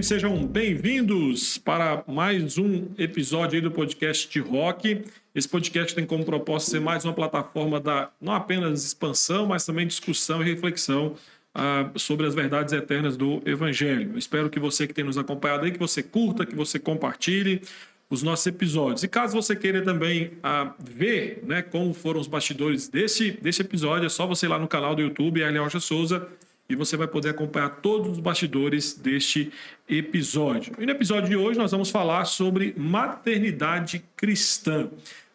queridos, sejam bem-vindos para mais um episódio do podcast de rock. Esse podcast tem como propósito ser mais uma plataforma da não apenas expansão, mas também discussão e reflexão ah, sobre as verdades eternas do Evangelho. Espero que você que tem nos acompanhado aí, que você curta, que você compartilhe os nossos episódios. E caso você queira também ah, ver né, como foram os bastidores desse, desse episódio, é só você ir lá no canal do YouTube, Arlen Souza, e você vai poder acompanhar todos os bastidores deste episódio. E no episódio de hoje nós vamos falar sobre maternidade cristã.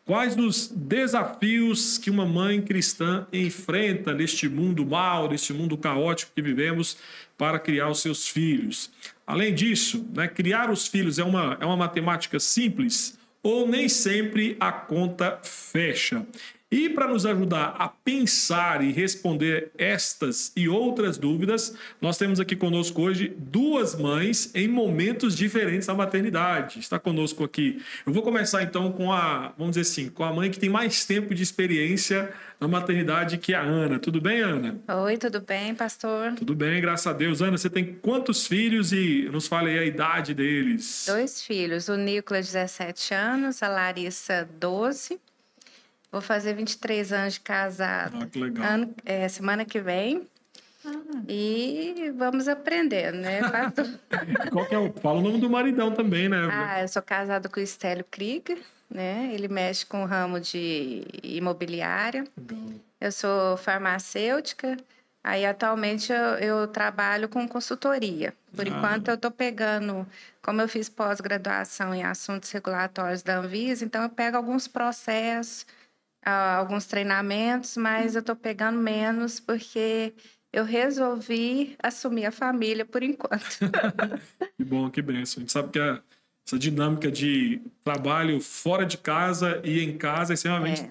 Quais os desafios que uma mãe cristã enfrenta neste mundo mal, neste mundo caótico que vivemos para criar os seus filhos? Além disso, né, criar os filhos é uma, é uma matemática simples ou nem sempre a conta fecha? E para nos ajudar a pensar e responder estas e outras dúvidas, nós temos aqui conosco hoje duas mães em momentos diferentes da maternidade. Está conosco aqui. Eu vou começar então com a, vamos dizer assim, com a mãe que tem mais tempo de experiência na maternidade que a Ana. Tudo bem, Ana? Oi, tudo bem, pastor? Tudo bem, graças a Deus. Ana, você tem quantos filhos e nos fale aí a idade deles? Dois filhos, o Nicolas, 17 anos, a Larissa, 12 Vou fazer 23 anos de casado. Ah, que legal. Ano, é, semana que vem. Ah. E vamos aprender, né? Qual que é o... Fala o nome do maridão também, né? Ah, eu sou casada com o Estélio Krieger, né? Ele mexe com o ramo de imobiliária. Legal. Eu sou farmacêutica. Aí, atualmente, eu, eu trabalho com consultoria. Por ah. enquanto, eu estou pegando, como eu fiz pós-graduação em assuntos regulatórios da Anvisa, então eu pego alguns processos alguns treinamentos, mas eu estou pegando menos porque eu resolvi assumir a família por enquanto. que bom, que benção. A gente sabe que a, essa dinâmica de trabalho fora de casa e em casa é extremamente é.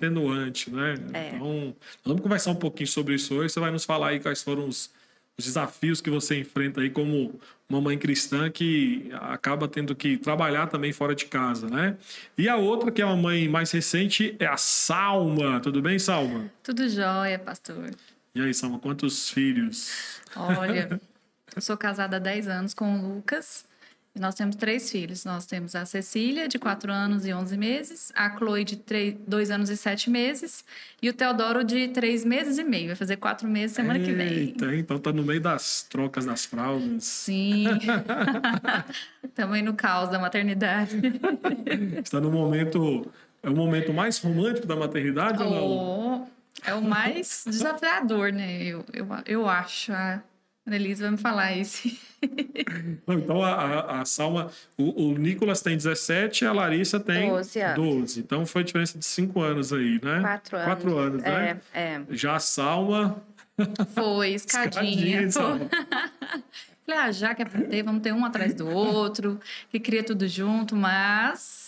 né? É. Então, vamos conversar um pouquinho sobre isso hoje. Você vai nos falar aí quais foram os, os desafios que você enfrenta aí como uma mãe cristã que acaba tendo que trabalhar também fora de casa, né? E a outra, que é uma mãe mais recente, é a Salma. Tudo bem, Salma? Tudo jóia, pastor. E aí, Salma, quantos filhos? Olha, eu sou casada há 10 anos com o Lucas. Nós temos três filhos. Nós temos a Cecília, de 4 anos e 11 meses, a Chloe, de 2 anos e 7 meses, e o Teodoro, de 3 meses e meio. Vai fazer 4 meses semana Eita, que vem. Então tá no meio das trocas das fraldas. Sim. Estamos aí no caos da maternidade. Está no momento. É o momento mais romântico da maternidade oh, ou não? É o mais desafiador, né? Eu, eu, eu acho. A Annelise vai me falar isso. então, a, a, a Salma, o, o, Nicolas tem 17 a Larissa tem 12 anos. 12. Então, foi diferença de 5 anos aí, né? 4 anos. 4 anos, né? É, é. Já a Salma... Foi, escadinha. escadinha Falei, ah, já que é pra ter, vamos ter um atrás do outro, que cria tudo junto, mas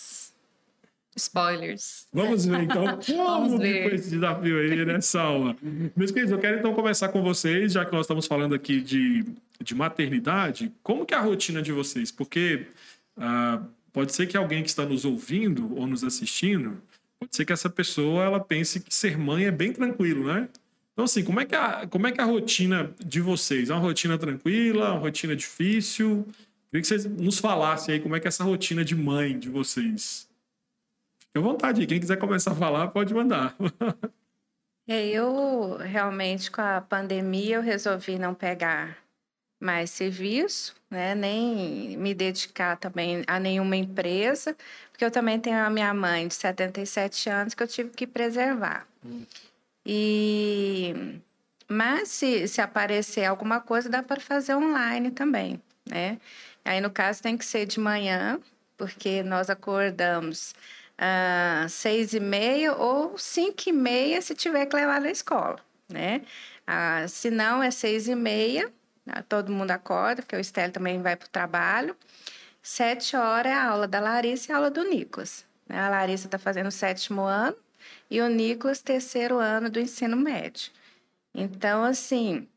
Spoilers. Vamos ver então como ver. foi esse desafio aí, né, Salma? Meus queridos, eu quero então começar com vocês, já que nós estamos falando aqui de, de maternidade. Como que é a rotina de vocês? Porque ah, pode ser que alguém que está nos ouvindo ou nos assistindo, pode ser que essa pessoa ela pense que ser mãe é bem tranquilo, né? Então, assim, como é que, a, como é, que é a rotina de vocês? É uma rotina tranquila, uma rotina difícil? Queria que vocês nos falassem aí como é que é essa rotina de mãe de vocês. Fique à vontade, quem quiser começar a falar, pode mandar. É, eu realmente, com a pandemia, eu resolvi não pegar mais serviço, né? nem me dedicar também a nenhuma empresa, porque eu também tenho a minha mãe de 77 anos que eu tive que preservar. Hum. E mas se, se aparecer alguma coisa, dá para fazer online também, né? Aí no caso tem que ser de manhã, porque nós acordamos ah, seis e meia ou cinco e meia se tiver que levar na escola, né? Ah, se não, é seis e meia, ah, todo mundo acorda, porque o Estélio também vai para o trabalho. Sete horas é a aula da Larissa e a aula do Nicolas. Né? A Larissa está fazendo o sétimo ano e o Nicolas, terceiro ano do ensino médio. Então, assim,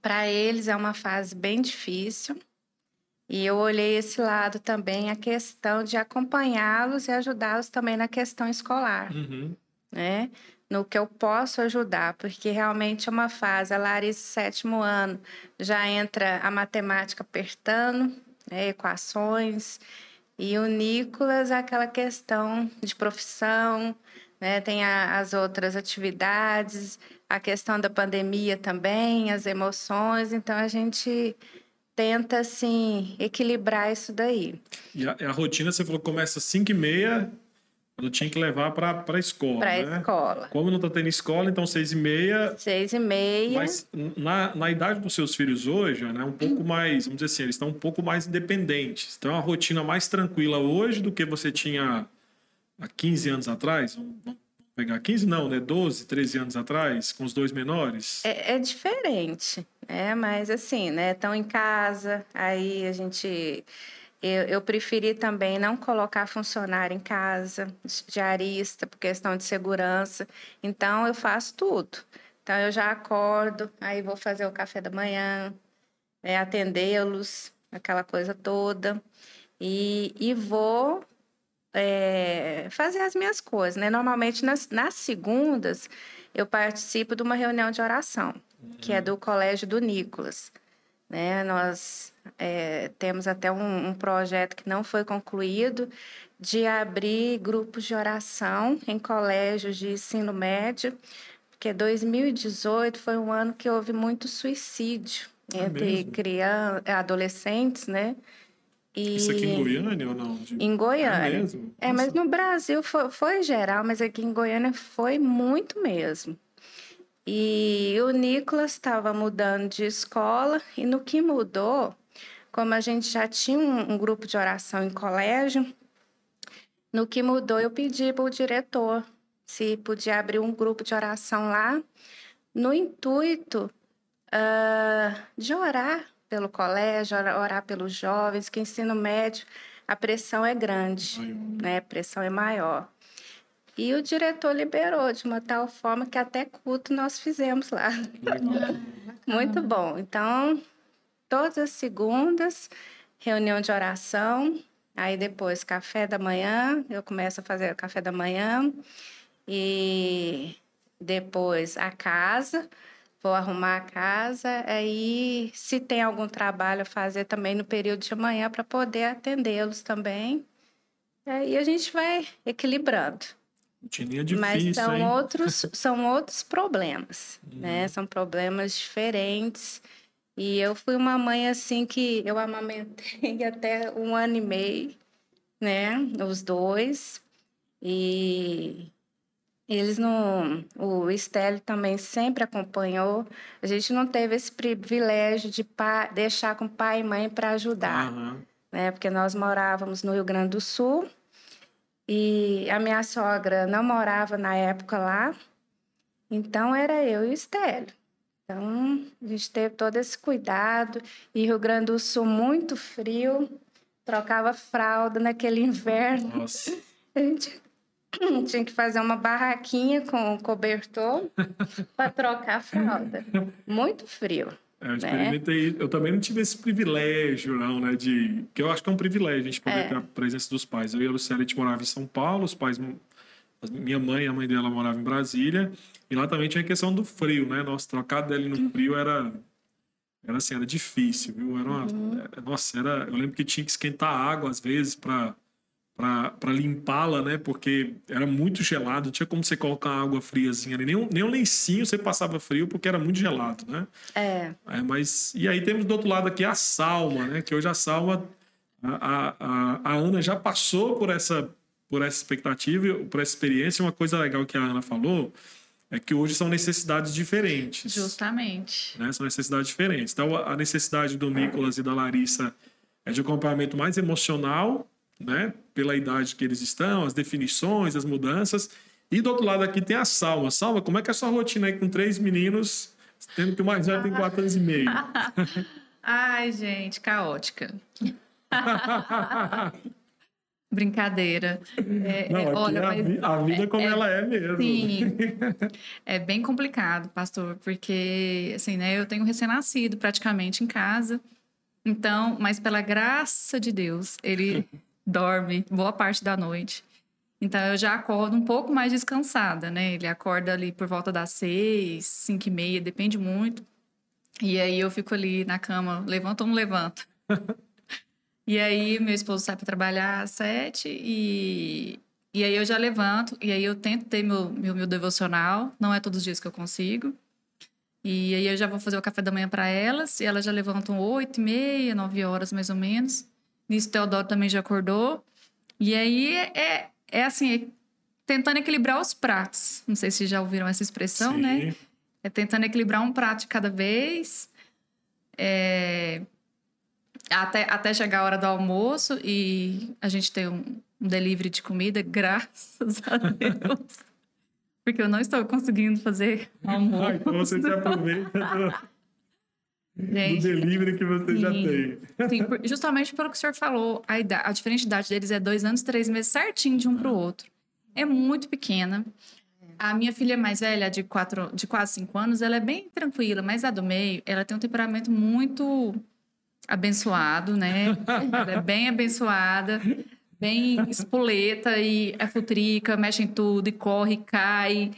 para eles é uma fase bem difícil, e eu olhei esse lado também, a questão de acompanhá-los e ajudá-los também na questão escolar. Uhum. Né? no que eu posso ajudar, porque realmente é uma fase, a Larissa, sétimo ano, já entra a matemática apertando, né, equações, e o Nicolas, aquela questão de profissão, né, tem a, as outras atividades, a questão da pandemia também, as emoções, então a gente tenta, assim, equilibrar isso daí. E a, a rotina, você falou, começa às 5 e meia, quando tinha que levar para a escola, Para a né? escola. Como não está tendo escola, então seis e meia. Seis e meia. Mas na, na idade dos seus filhos hoje, né, um pouco mais, vamos dizer assim, eles estão um pouco mais independentes. Então é uma rotina mais tranquila hoje do que você tinha há 15 anos atrás. Vamos pegar 15 não, né? 12, 13 anos atrás, com os dois menores. É, é diferente, né? Mas assim, né? Estão em casa, aí a gente. Eu, eu preferi também não colocar funcionário em casa, diarista, por questão de segurança. Então, eu faço tudo. Então, eu já acordo, aí vou fazer o café da manhã, né, atendê-los, aquela coisa toda. E, e vou é, fazer as minhas coisas, né? Normalmente, nas, nas segundas, eu participo de uma reunião de oração, que é do Colégio do Nicolas. Né? Nós é, temos até um, um projeto que não foi concluído de abrir grupos de oração em colégios de ensino médio, porque 2018 foi um ano que houve muito suicídio É entre crianças, adolescentes, né? E... Isso aqui em Goiânia ou não? De- Em Goiânia. É mesmo? É, mas no Brasil foi, foi geral, mas aqui em Goiânia foi muito mesmo. E o Nicolas estava mudando de escola, e no que mudou, como a gente já tinha um, um grupo de oração em colégio, no que mudou, eu pedi para o diretor se podia abrir um grupo de oração lá, no intuito ah, de orar pelo colégio, ora- orar pelos jovens, que ensino médio, a pressão é grande Maior. né? A pressão é maior. E o diretor liberou de uma tal forma que até culto nós fizemos lá. Muito bom. Então, todas as segundas, reunião de oração, aí depois café da manhã, eu começo a fazer o café da manhã e depois a casa, vou arrumar a casa, aí se tem algum trabalho a fazer também no período de manhã para poder atendê-los também. Aí a gente vai equilibrando. Rotininha difícil, Mas são hein? outros, são outros problemas, né? São problemas diferentes. E eu fui uma mãe assim que eu amamentei até um ano e meio, né? Os dois. E eles não. O Estélio também sempre acompanhou. A gente não teve esse privilégio de pa- deixar com pai e mãe para ajudar Aham. né? Porque nós morávamos no Rio Grande do Sul e a minha sogra não morava na época lá, então era eu e o Estélio. Então a gente teve todo esse cuidado e Rio Grande do Sul muito frio, trocava fralda naquele inverno, Nossa. a gente tinha que fazer uma barraquinha com cobertor para trocar a fralda. Muito frio. É, Né? eu experimentei. Eu também não tive esse privilégio, não, né? De. Que eu acho que é um privilégio a gente poder É. ter a presença dos pais. Eu e a Lucélia, a gente morava em São Paulo, os pais. Minha mãe e a mãe dela moravam em Brasília. E lá também tinha a questão do frio, né? Nossa, trocar dele no frio era. Era assim, era difícil, viu? Era uma, Uhum. era- Nossa, era. Eu lembro que tinha que esquentar a água às vezes para para limpá-la, né? Porque era muito gelado, não tinha como você colocar água friazinha ali. Nem um, nem um lencinho você passava frio porque era muito gelado, né? É, É, mas e aí temos do outro lado aqui a Salma, né? Que hoje a Salma, a, a, a- Ana já passou por essa por essa expectativa, por essa experiência. Uma coisa legal que a Ana falou é que hoje são necessidades diferentes. Justamente. Né? São necessidades diferentes. Então a necessidade do Nicolas e da Larissa é de acompanhamento mais emocional, né? Pela idade que eles estão, as definições, as mudanças. E do outro lado aqui tem a Salma. Salma, como é que é a sua rotina aí com três meninos, tendo que o mais velho tem quatro anos e meio? Ai, gente, caótica. Brincadeira. É, Não, é, olha, é a, mas- a vida como é- ela é mesmo. Sim. É bem complicado, pastor, porque assim, né, eu tenho recém-nascido praticamente em casa. Então, mas pela graça de Deus, ele dorme boa parte da noite. Então eu já acordo um pouco mais descansada, né? Ele acorda ali por volta das seis, cinco e meia, depende muito. E aí eu fico ali na cama, levanto ou não levanto. e aí meu esposo sai para trabalhar às sete e, e aí eu já levanto. E aí eu tento ter meu, meu, meu devocional. Não é todos os dias que eu consigo. E aí eu já vou fazer o café da manhã para elas. E elas já levantam oito e meia, nove horas mais ou menos. Nisso, Teodoro também já acordou. E aí é, é assim, é tentando equilibrar os pratos. Não sei se já ouviram essa expressão, né? Sim. né? É tentando equilibrar um prato de cada vez. É... Até, até chegar a hora do almoço e a gente tem um, um delivery de comida, graças a Deus. Porque eu não estou conseguindo fazer almoço. Ah, então você se aproveita Gente, do delivery que você sim, já tem. Sim, justamente pelo que o senhor falou, a, idade, a diferente idade deles é dois anos, três meses, certinho de um para o outro. É muito pequena. A minha filha mais velha, de, quatro, de quase cinco anos, ela é bem tranquila, mas a do meio, ela tem um temperamento muito abençoado, né? ela é bem abençoada, bem espoleta e é futrica, mexe em tudo, e corre, cai.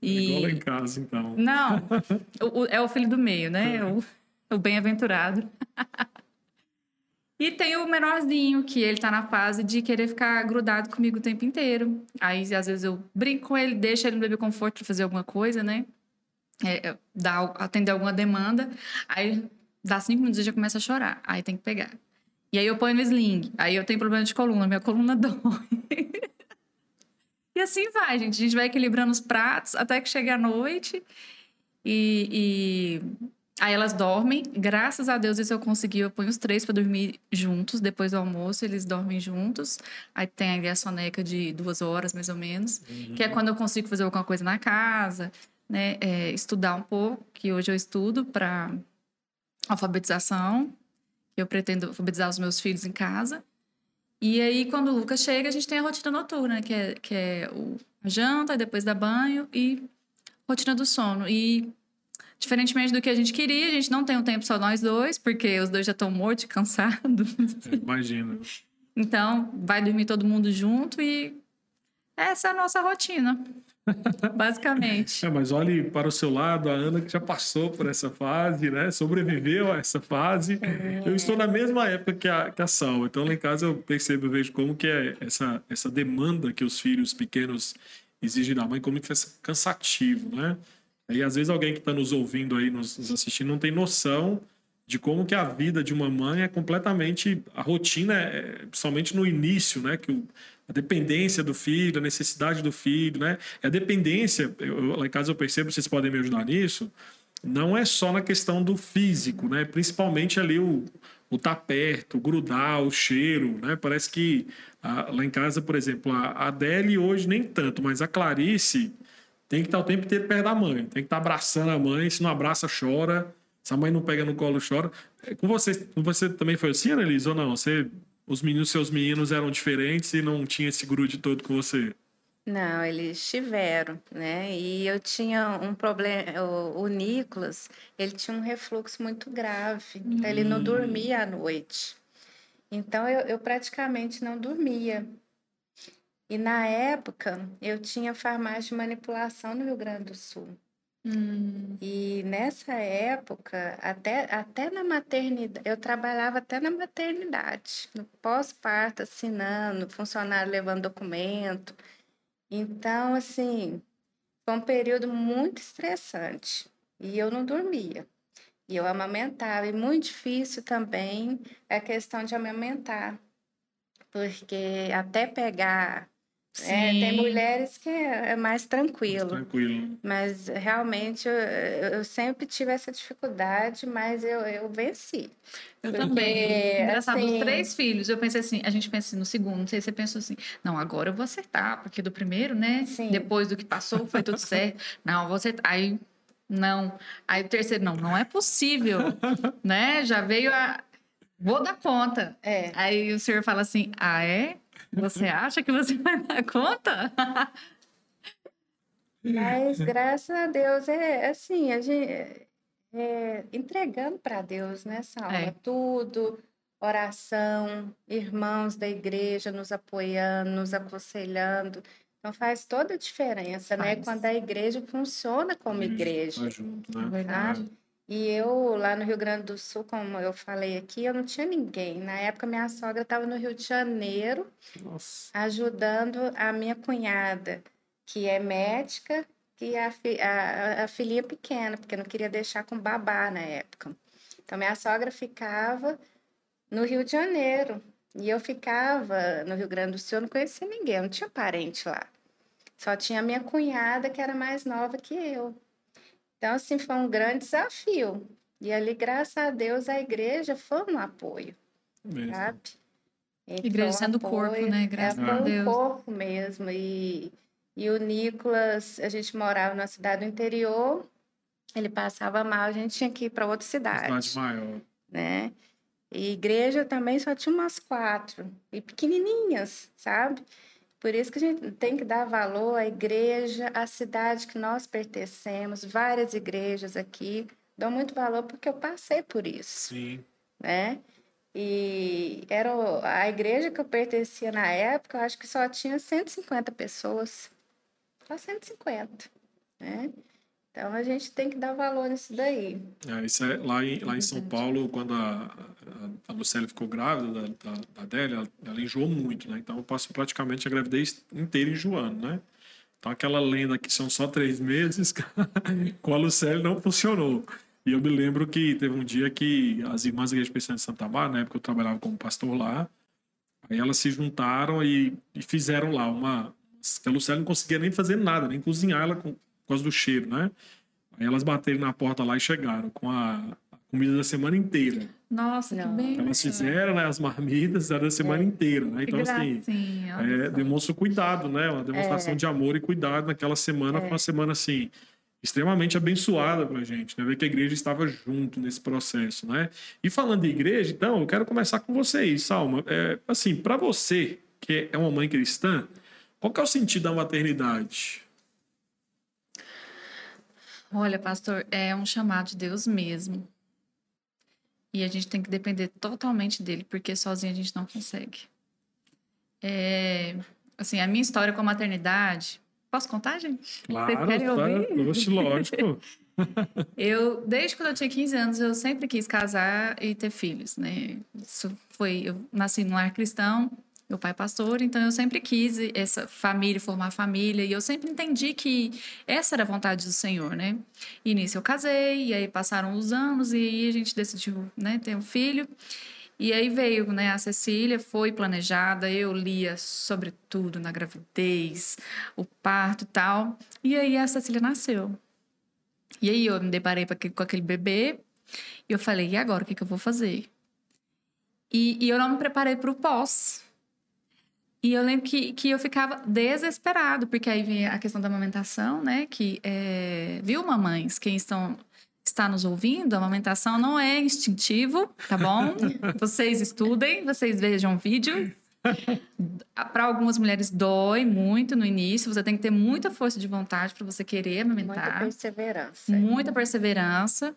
E... Igual lá em casa, então. Não, o, o, é o filho do meio, né? O o bem-aventurado. e tem o menorzinho, que ele tá na fase de querer ficar grudado comigo o tempo inteiro. Aí, às vezes, eu brinco com ele, deixo ele no bebê conforto pra fazer alguma coisa, né? É, é dá, atender alguma demanda. Aí, dá cinco minutos e já começa a chorar. Aí tem que pegar. E aí eu ponho no sling. Aí eu tenho problema de coluna, minha coluna dói. e assim vai, gente. A gente vai equilibrando os pratos até que chega a noite. E, e Aí elas dormem, graças a Deus isso eu consegui, eu ponho os três para dormir juntos, depois do almoço eles dormem juntos. Aí tem a soneca de duas horas, mais ou menos, uhum. que é quando eu consigo fazer alguma coisa na casa, né, é, estudar um pouco, que hoje eu estudo para alfabetização, eu pretendo alfabetizar os meus filhos em casa. E aí, quando o Lucas chega, a gente tem a rotina noturna, que é, que é o, a janta, depois da banho e rotina do sono. E Diferentemente do que a gente queria, a gente não tem um tempo só nós dois, porque os dois já estão mortos e cansados. É, imagina. Então, vai dormir todo mundo junto e essa é a nossa rotina. Basicamente. É, mas olhe para o seu lado, a Ana que já passou por essa fase, né? Sobreviveu a essa fase. É. Eu estou na mesma época que a, que a Sal. Então, lá em casa, eu percebo, eu vejo como que é essa, essa demanda que os filhos pequenos exigem da mãe, como que é cansativo, né? E às vezes alguém que está nos ouvindo aí, nos, assistindo, não tem noção de como que a vida de uma mãe é completamente a rotina, é, principalmente no início, né? Que o, a dependência do filho, a necessidade do filho, né? E a dependência, eu, lá em casa eu percebo, vocês podem me ajudar nisso, não é só na questão do físico, né? Principalmente ali o, o tá perto, o grudar, o cheiro, né? Parece que a, lá em casa, por exemplo, a Adele hoje nem tanto, mas a Clarice tem que estar o tempo inteiro perto da mãe. Tem que estar abraçando a mãe. Se não abraça, chora. Se a mãe não pega no colo, chora. É, com você, com você também foi assim, Annelise, ou não? Você, os meninos, seus meninos eram diferentes e não tinha esse grude todo com você? Não, eles tiveram, né? E eu tinha um problema. O, o Nicolas, ele tinha um refluxo muito grave. Então, ele não hum. dormia à noite. Então, eu, eu praticamente não dormia. E na época eu tinha farmácia de manipulação no Rio Grande do Sul. Hum. E nessa época, até, até na maternidade, eu trabalhava até na maternidade, no pós-parto, assinando, funcionário levando documento. Então, assim, foi um período muito estressante. E eu não dormia. E eu amamentava. E muito difícil também a questão de amamentar. Porque até pegar é, tem mulheres que é, é mais tranquilo. Mais tranquilo. Mas realmente eu, eu, sempre tive essa dificuldade, mas eu, eu venci. Eu Porque, também. Engraçado, assim... os três filhos, eu pensei assim, a gente pensa assim, no segundo, não sei se você pensou assim, não, agora eu vou acertar, porque do primeiro, né? Sim. Depois do que passou, foi tudo certo. Não, eu vou acertar. Aí, não. Aí o terceiro, não, não é possível, né? Já veio a. Vou dar conta. É. Aí o senhor fala assim, ah, é? Você acha que você vai dar conta? Mas graças a Deus é assim, a gente é, entregando para Deus, né, Salma? É. Tudo. oração, irmãos da igreja nos apoiando, nos aconselhando. Então faz toda a diferença, né? Faz. Quando a igreja funciona como igreja. tá junto, né? Verdade. E eu, lá no Rio Grande do Sul, como eu falei aqui, eu não tinha ninguém. Na época, minha sogra estava no Rio de Janeiro, Nossa. ajudando a minha cunhada, que é médica, e a, a, a filhinha pequena, porque não queria deixar com babá na época. Então, minha sogra ficava no Rio de Janeiro. E eu ficava no Rio Grande do Sul, eu não conhecia ninguém, eu não tinha parente lá. Só tinha a minha cunhada, que era mais nova que eu. Então, assim, foi um grande desafio. E ali, graças a Deus, a igreja foi um apoio, Mesmo. sabe? Então, Igreja sendo corpo, apoio- né? é, Graças foi a um Deus. corpo mesmo. E, e o Nicolas, a gente morava numa cidade do interior, ele passava mal, a gente tinha que ir para outra cidade, Cidade maior. né? E igreja também só tinha umas quatro, e pequenininhas, sabe? Por isso que a gente tem que dar valor à igreja, à cidade que nós pertencemos, várias igrejas aqui. Dou muito valor porque eu passei por isso Sim. né? E era a igreja que eu pertencia na época, eu acho que só tinha 150 pessoas. Só 150, né? Então a gente tem que dar valor nisso daí. É, isso é, lá, em, lá em São Paulo, quando a, a, a Lucélia ficou grávida da, da, da Adélia, ela, ela enjoou muito, né? Então passou praticamente a gravidez inteira enjoando, né? Então aquela lenda que são só três meses, com a Lucélia não funcionou. E eu me lembro que teve um dia que as irmãs da Igreja Presbiteriana de Santa Bárbara, na época eu trabalhava como pastor lá, aí elas se juntaram e, e fizeram lá uma... que A Lucélia não conseguia nem fazer nada, nem cozinhar ela por causa do cheiro, né? Aí elas bateram na porta lá e chegaram com a, comida da semana inteira. Nossa, que bem. Elas fizeram né, as marmitas era da semana inteira, né? Então, assim, é, demonstra cuidado, né? Uma demonstração de amor e cuidado naquela semana. Foi uma semana, assim, extremamente abençoada pra gente, né? Ver que a igreja estava junto nesse processo, né? E falando de igreja, então, eu quero começar com vocês, Salma. É, assim, para você, que é uma mãe cristã, qual que é o sentido da maternidade? Olha, pastor, é um chamado de Deus mesmo. E a gente tem que depender totalmente dele, porque sozinho a gente não consegue. É, assim, a minha história com a maternidade. Posso contar, gente? Claro, querem ouvir? tá, oxe, lógico. Eu, desde quando eu tinha 15 anos, eu sempre quis casar e ter filhos, né? Isso foi, eu nasci num lar cristão, meu pai é pastor, então eu sempre quis essa família, formar família, e eu sempre entendi que essa era a vontade do Senhor, né? E nisso eu casei, e aí passaram os anos, e aí a gente decidiu, né, ter um filho. E aí veio, né, a Cecília, foi planejada, eu lia sobre tudo na gravidez, o parto e tal. E aí a Cecília nasceu. E aí eu me deparei com aquele- bebê e eu falei, e agora, o que, que eu vou fazer? E, e eu não me preparei para o pós. E eu lembro que, que eu ficava desesperado, porque aí vem a questão da amamentação, né? Que, é... viu, mamães, quem estão, está nos ouvindo, a amamentação não é instintivo, tá bom? vocês estudem, vocês vejam vídeo. Para algumas mulheres dói muito no início, você tem que ter muita força de vontade para você querer Muita amamentar perseverança. muita perseverança.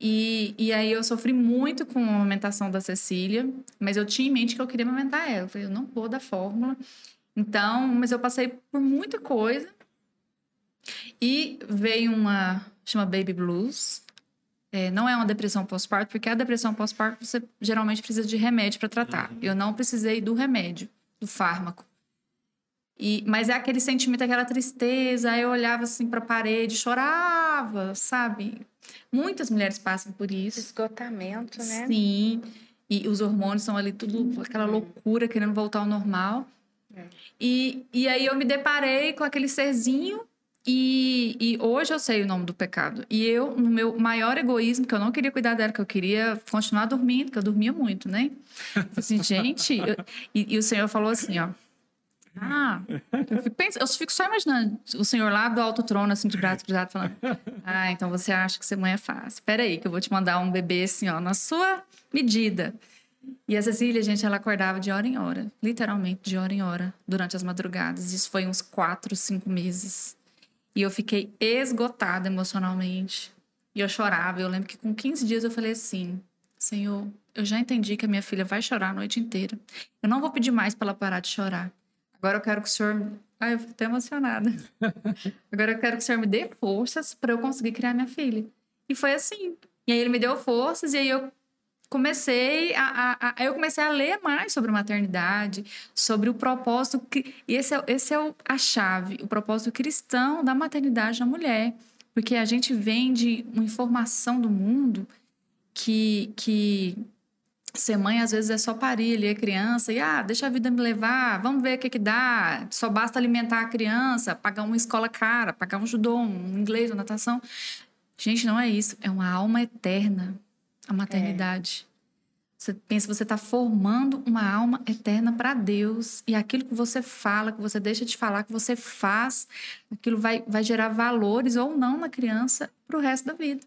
E, e aí eu sofri muito com a amamentação da Cecília, mas eu tinha em mente que eu queria amamentar ela. Eu falei, eu não vou dar fórmula. Então, mas eu passei por muita coisa. E veio uma, chama Baby Blues. É, não é uma depressão pós-parto, porque a depressão pós-parto você geralmente precisa de remédio para tratar. Eu não precisei do remédio, do fármaco. E, mas é aquele sentimento, aquela tristeza. Aí eu olhava assim para a parede, chorava, sabe? Muitas mulheres passam por isso. Esgotamento, né? Sim. E os hormônios estão ali, tudo aquela loucura, querendo voltar ao normal. É. E, e aí eu me deparei com aquele serzinho. E, e hoje eu sei o nome do pecado. E eu, no meu maior egoísmo, que eu não queria cuidar dela, que eu queria continuar dormindo, que eu dormia muito, né? Assim, gente. eu- e, e o Senhor falou assim, ó. Ah, eu fico, eu fico só imaginando o senhor lá do alto trono, assim, de braço cruzado, falando: Ah, então você acha que ser mãe é fácil. Peraí, que eu vou te mandar um bebê assim, ó, na sua medida. E a Cecília, gente, ela acordava de hora em hora, literalmente de hora em hora, durante as madrugadas. Isso foi uns quatro, cinco meses. E eu fiquei esgotada emocionalmente. E eu chorava. Eu lembro que com 15 dias eu falei assim: Senhor, eu já entendi que a minha filha vai chorar a noite inteira. Eu não vou pedir mais para ela parar de chorar. Agora eu quero que o Senhor. Ai, eu fico até emocionada. Agora eu quero que o Senhor me dê forças para eu conseguir criar minha filha. E foi assim. E aí ele me deu forças e aí eu comecei a, a, a, eu comecei a ler mais sobre maternidade, sobre o propósito que e esse é, esse é a chave, o propósito cristão da maternidade da mulher, porque a gente vem de uma informação do mundo que que ser mãe às vezes é só parir ali a criança e ah, deixa a vida me levar, vamos ver o que que dá. Só basta alimentar a criança, pagar uma escola cara, pagar um judô, um inglês, uma natação. Gente, não é isso, é uma alma eterna a maternidade. É. Você pensa, você está formando uma alma eterna para Deus. E aquilo que você fala, que você deixa de falar, que você faz, aquilo vai, vai gerar valores ou não na criança para o resto da vida.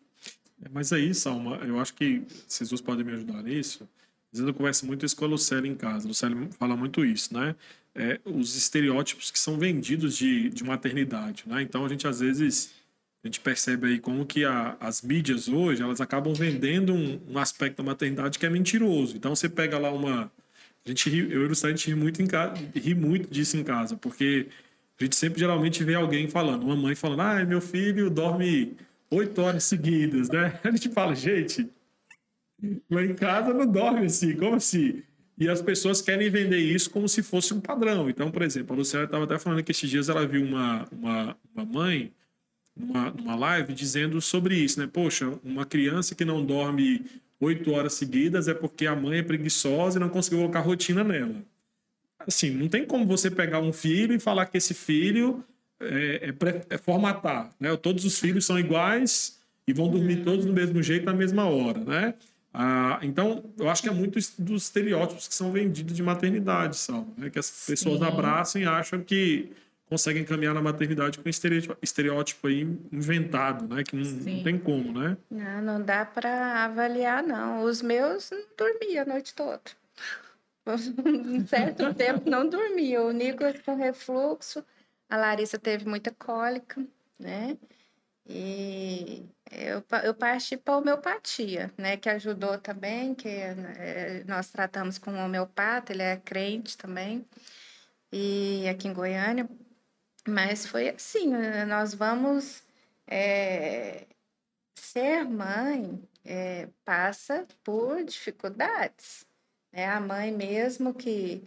É, mas aí, Salma, eu acho que Jesus pode me ajudar nisso. Eu converso muito isso com a Lucélia em casa. A Lucélia fala muito isso, né? É, os estereótipos que são vendidos de, de maternidade, né? Então a gente às vezes a gente percebe aí como que a, as mídias hoje elas acabam vendendo um, um, aspecto da maternidade que é mentiroso. Então você pega lá uma a gente ri, eu e o a gente ri muito em casa, ri muito disso em casa, porque a gente sempre geralmente vê alguém falando, uma mãe falando: "Ah, meu filho dorme oito horas seguidas", né? A gente fala: "Gente, lá em casa não dorme assim, como assim?" E as pessoas querem vender isso como se fosse um padrão. Então, por exemplo, a Luciana estava até falando que esses dias ela viu uma, uma, uma mãe numa, numa live dizendo sobre isso, né? Poxa, uma criança que não dorme oito horas seguidas é porque a mãe é preguiçosa e não conseguiu colocar rotina nela. Assim, não tem como você pegar um filho e falar que esse filho é, é, é formatar, né? Todos os filhos são iguais e vão dormir todos do mesmo jeito na mesma hora, né? Ah, então, eu acho que é muito dos estereótipos que são vendidos de maternidade, sabe? Né? Que as pessoas Sim. abraçam e acham que conseguem caminhar na maternidade com estereótipo, estereótipo aí inventado, né? Que não, não tem como, né? Não, não dá para avaliar, não. Os meus não dormiam a noite toda. Um certo tempo não dormia. O Nicolas com refluxo, a Larissa teve muita cólica, né? E eu, eu parti para homeopatia, né? Que ajudou também, que é, nós tratamos com um homeopata, ele é crente também. E aqui em Goiânia, mas foi assim, né, nós vamos é, ser mãe é, passa por dificuldades. É a mãe mesmo que,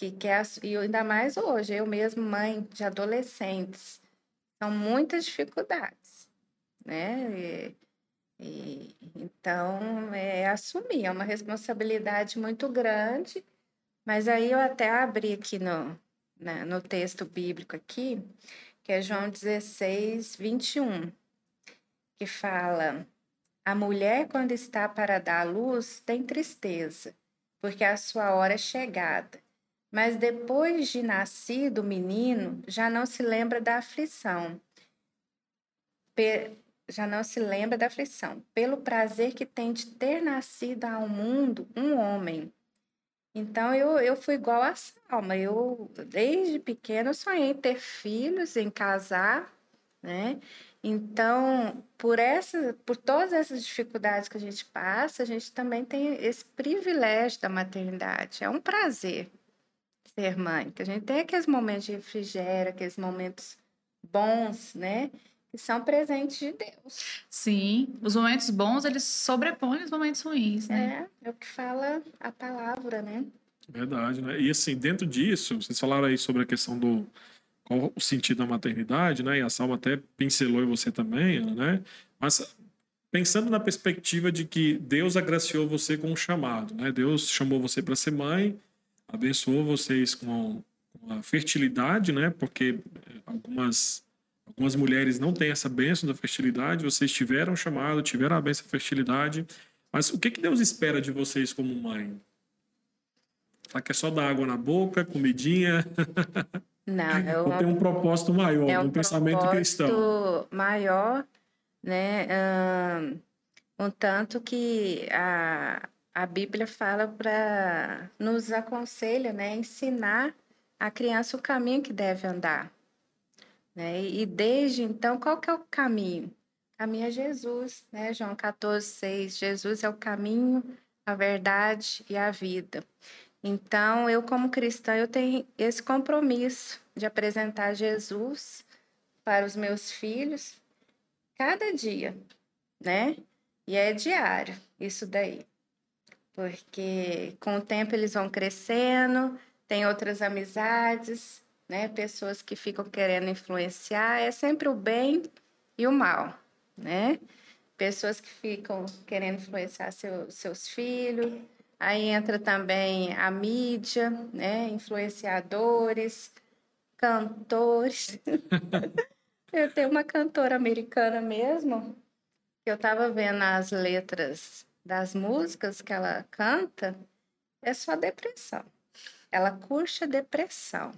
que quer, e ainda mais hoje, eu mesmo mãe de adolescentes, são muitas dificuldades, né? E, e, então, é assumir, é uma responsabilidade muito grande, mas aí eu até abri aqui no, no texto bíblico aqui, que é João 16, 21, que fala: A mulher, quando está para dar à luz, tem tristeza, porque a sua hora é chegada. Mas depois de nascido o menino, já não se lembra da aflição. Já não se lembra da aflição, pelo prazer que tem de ter nascido ao mundo um homem. Então eu, eu fui igual a Salma. Eu, desde pequena, sonhei em ter filhos, em casar, né? Então, por essa, por todas essas dificuldades que a gente passa, a gente também tem esse privilégio da maternidade. É um prazer ser mãe, que a gente tem aqueles momentos de refrigério, aqueles momentos bons, né? que são presentes de Deus. Sim, os momentos bons, eles sobrepõem os momentos ruins, né? É, é o que fala a palavra, né? Verdade, né? E assim, dentro disso, vocês falaram aí sobre a questão do qual o sentido da maternidade, né? E a Salma até pincelou e você também, né? Mas pensando na perspectiva de que Deus agraciou você com um chamado, né? Deus chamou você para ser mãe, abençoou vocês com a fertilidade, né? Porque algumas Algumas mulheres não têm essa bênção da fertilidade, vocês tiveram chamado, tiveram a bênção da fertilidade. Mas o que, que Deus espera de vocês como mãe? Será que é só dar água na boca, comidinha? Não, é Ou tem um propósito maior, é um, um pensamento cristão? maior, né? Um tanto que a, a Bíblia fala para nos aconselha, né? Ensinar a criança o caminho que deve andar. Né? E desde então, qual que é o caminho? O caminho é Jesus, né? João 14, 6. Jesus é o caminho, a verdade e a vida. Então, eu como cristã, eu tenho esse compromisso de apresentar Jesus para os meus filhos cada dia, né? E é diário isso daí. Porque com o tempo eles vão crescendo, tem outras amizades, né? Pessoas que ficam querendo influenciar, é sempre o bem e o mal, né? Pessoas que ficam querendo influenciar seu, seus filhos, Aí entra também a mídia, né? influenciadores, cantores. eu tenho uma cantora americana mesmo, que eu estava vendo as letras das músicas que ela canta, é só depressão. Ela curte a depressão.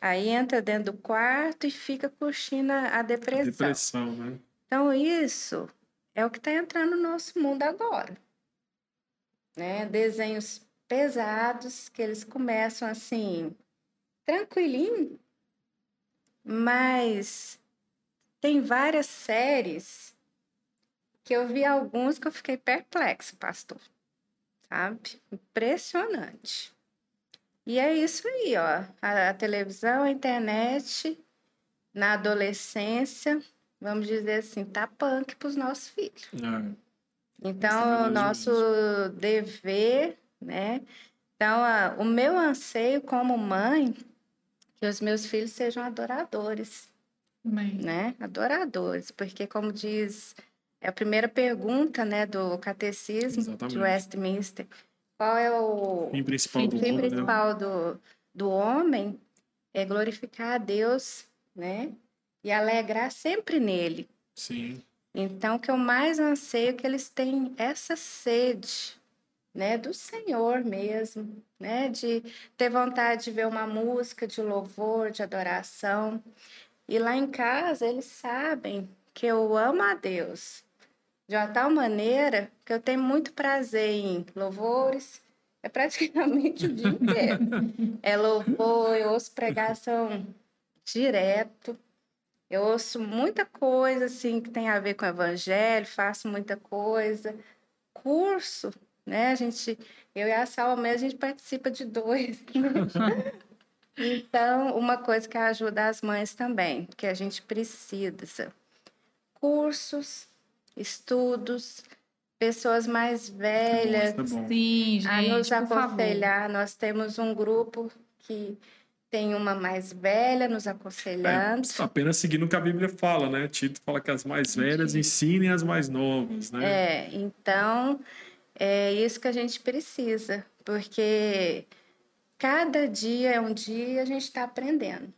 Aí entra dentro do quarto e fica curtindo a depressão. Depressão, né? Então, isso é o que está entrando no nosso mundo agora né? Desenhos pesados que eles começam assim tranquilinho, mas tem várias séries que eu vi alguns que eu fiquei perplexo, pastor. Sabe? Impressionante. E é isso aí, ó. A, a televisão, a internet, na adolescência, vamos dizer assim, tá punk para os nossos filhos. É. Então, o nosso mesmo. dever, né? Então, a, o meu anseio como mãe, que os meus filhos sejam adoradores. Amém. Né? Adoradores, porque como diz, é a primeira pergunta, né, do catecismo Exatamente. de Westminster. Qual é o fim principal, fim, do, fim homem, principal do, do homem? É glorificar a Deus, né? E alegrar sempre nele. Sim. Então, o que eu mais anseio é que eles têm essa sede, né, do Senhor mesmo, né, de ter vontade de ver uma música de louvor, de adoração. E lá em casa eles sabem que eu amo a Deus de uma tal maneira que eu tenho muito prazer em louvores, é praticamente o dia inteiro. É louvor, eu ouço pregação direto. Eu ouço muita coisa assim que tem a ver com o evangelho, faço muita coisa. Curso, né? A gente, eu e a Salomé, a gente participa de dois. Né? então, uma coisa que ajuda as mães também, que a gente precisa. Cursos, estudos, pessoas mais velhas Sim, gente, a nos aconselhar. Nós temos um grupo que tem uma mais velha nos aconselhando. É, apenas seguindo o que a Bíblia fala, né? Tito fala que as mais velhas ensinem as mais novas, né? É, então é isso que a gente precisa, porque cada dia é um dia e a gente está aprendendo.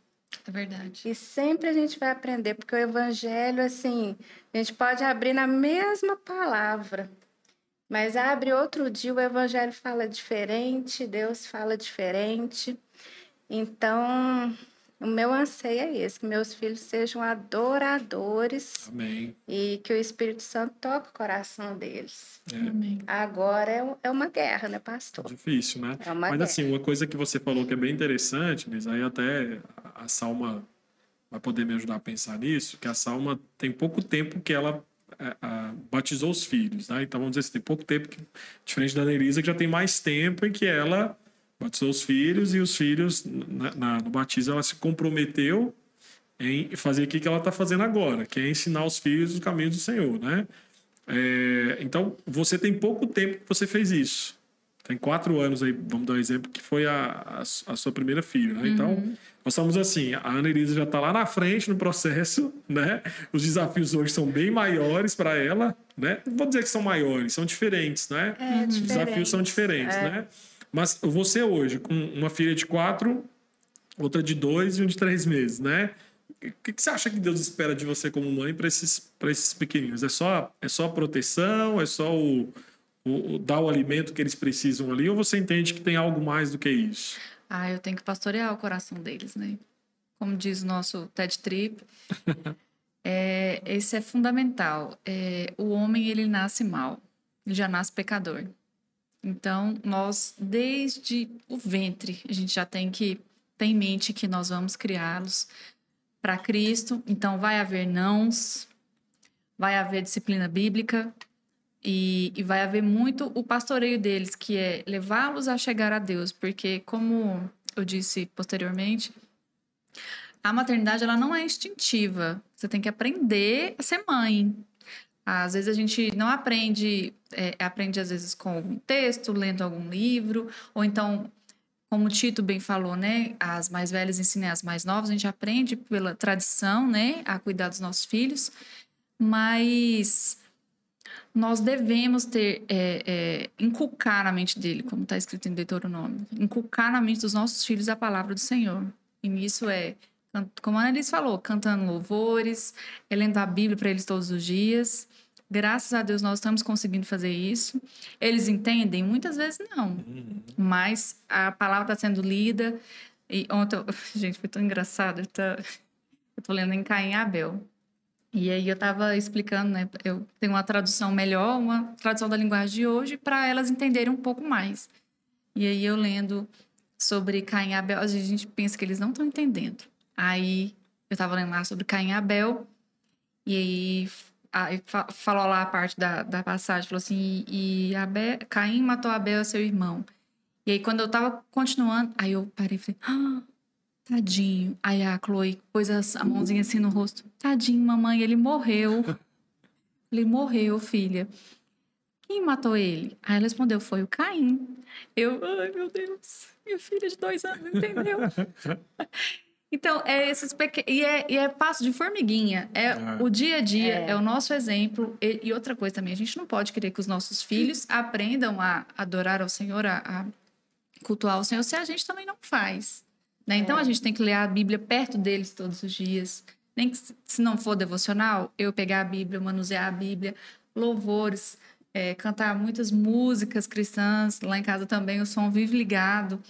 É verdade. E sempre a gente vai aprender, porque o evangelho, assim, a gente pode abrir na mesma palavra, mas abre outro dia, o evangelho fala diferente, Deus fala diferente. Então, o meu anseio é esse, que meus filhos sejam adoradores. Amém. E que o Espírito Santo toque o coração deles. É. Amém. Agora é, é uma guerra, né, pastor? Difícil, né? É uma Mas guerra. assim, uma coisa que você falou que é bem interessante, Liz, aí até a Salma vai poder me ajudar a pensar nisso, que a Salma tem pouco tempo que ela a, é, a, batizou os filhos, né? Então vamos dizer assim, tem pouco tempo, que, diferente da Nerisa, que já tem mais tempo em que ela batizou os filhos e os filhos, na, na, no batismo, ela se comprometeu em fazer o que ela está fazendo agora, que é ensinar os filhos os caminhos do Senhor, né? É, então, você tem pouco tempo que você fez isso. Tem quatro anos aí, vamos dar um exemplo, que foi a, a, a sua primeira filha, né? Então, uhum. Então, nós estamos assim, a Ana Elisa já está lá na frente no processo, né? Os desafios hoje são bem maiores para ela, né? Não vou dizer que são maiores, são diferentes, né? É, Os desafios são diferentes, é. né? Mas você hoje, com uma filha de quatro, outra de dois e um de três meses, né? O que, que você acha que Deus espera de você como mãe para esses, esses pequeninos? É só, é só proteção? É só o, o, o, dar o alimento que eles precisam ali? Ou você entende que tem algo mais do que isso? Ah, eu tenho que pastorear o coração deles, né? Como diz o nosso TED Trip, é, esse é fundamental. É, o homem, ele nasce mal, ele já nasce pecador. Então, nós, desde o ventre, a gente já tem que ter em mente que nós vamos criá-los para Cristo. Então, vai haver nãos, vai haver disciplina bíblica e, e vai haver muito o pastoreio deles, que é levá-los a chegar a Deus, porque, como eu disse posteriormente, a maternidade ela não é instintiva. Você tem que aprender a ser mãe. Às vezes a gente não aprende, é, aprende às vezes com algum texto, lendo algum livro, ou então, como o Tito bem falou, né, as mais velhas ensinam as mais novas, a gente aprende pela tradição, né, a cuidar dos nossos filhos, mas nós devemos ter, é, é, inculcar na mente dele, como está escrito em Deuteronômio, inculcar na mente dos nossos filhos a palavra do Senhor. E nisso é como a Annalise falou, cantando louvores, lendo a Bíblia para eles todos os dias. Graças a Deus nós estamos conseguindo fazer isso. Eles entendem? Muitas vezes não. Uhum. Mas a palavra está sendo lida. E ontem, gente, foi tão engraçado. Eu tô, lendo em Caim e Abel. E aí eu estava explicando, né? Eu tenho uma tradução melhor, uma tradução da linguagem de hoje, para elas entenderem um pouco mais. E aí eu lendo sobre Caim e Abel, a gente pensa que eles não estão entendendo. Aí eu tava lendo lá sobre Caim e Abel, e aí, aí falou lá a parte da, da passagem, falou assim, e Abel, Caim matou Abel, seu irmão. E aí quando eu tava continuando, aí eu parei e falei, ah, tadinho. Aí a Chloe pôs a mãozinha assim no rosto, tadinho, mamãe, ele morreu. ele morreu, filha. Quem matou ele? Aí ela respondeu, foi o Caim. Eu, ai meu Deus, minha filha de dois anos, entendeu? Então, é esses pequenos. E é, e é passo de formiguinha. É, é. o dia a dia, é. é o nosso exemplo. E, e, outra coisa também, a gente não pode querer que os nossos filhos aprendam a adorar ao Senhor, a, a cultuar o Senhor, se a gente também não faz. Né? Então, é. a gente tem que ler a Bíblia perto deles todos os dias. Nem que, se não for devocional, eu pegar a Bíblia, manusear a Bíblia, louvores, é, cantar muitas músicas cristãs. Lá em casa também o som vive ligado.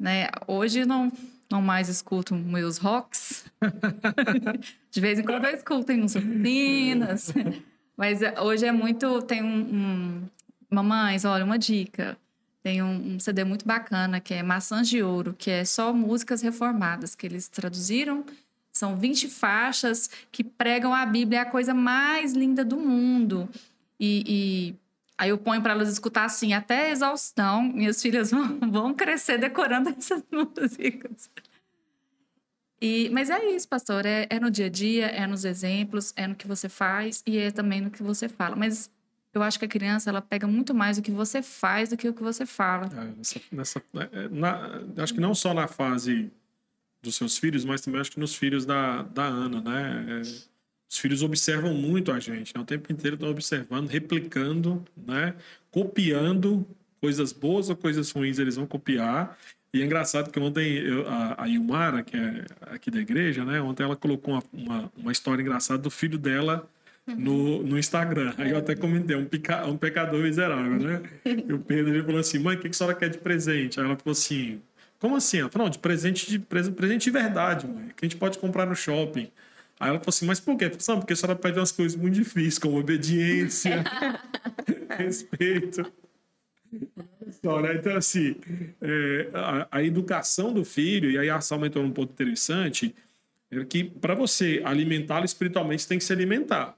Né? Hoje não não mais escuto meus rocks. de vez em quando eu escuto em uns. Mas eh, hoje é muito. Tem um, um. Mamães, olha, uma dica. Tem um, um, CD muito bacana que é Maçãs de Ouro, que é só músicas reformadas, que eles traduziram. São 20 faixas que pregam a Bíblia, é a coisa mais linda do mundo. E, e Aí eu ponho para elas escutar assim, até exaustão. Minhas filhas vão, vão crescer decorando essas músicas. E, mas é isso, pastor. É, é, no dia a dia, é nos exemplos, é no que você faz e é também no que você fala. Mas eu acho que a criança ela pega muito mais o que você faz do que o que você fala. É, nessa, nessa é, na, acho que não só na fase dos seus filhos, mas também acho que nos filhos da, da Ana, né? É, os filhos observam muito a gente, né? o tempo inteiro estão observando, replicando, né? copiando coisas boas ou coisas ruins, eles vão copiar. E é engraçado que ontem eu, a, a Ilmara, que é aqui da igreja, né? Ontem ela colocou uma, uma, uma história engraçada do filho dela no, no Instagram. Aí eu até comentei, um, pica, um pecador miserável, né? E o Pedro ele falou assim: mãe, o que, que a senhora quer de presente? Aí ela falou assim: como assim? Ela falou: não, de presente de, presente de verdade, mãe, que a gente pode comprar no shopping. Aí ela falou assim, mas por quê? Falei, porque a senhora pede umas coisas muito difíceis, como obediência, respeito. Né? Então, assim, é, a, a, educação do filho, e aí a Salma entrou num ponto interessante, é que para você alimentá-lo espiritualmente, você tem que se alimentar.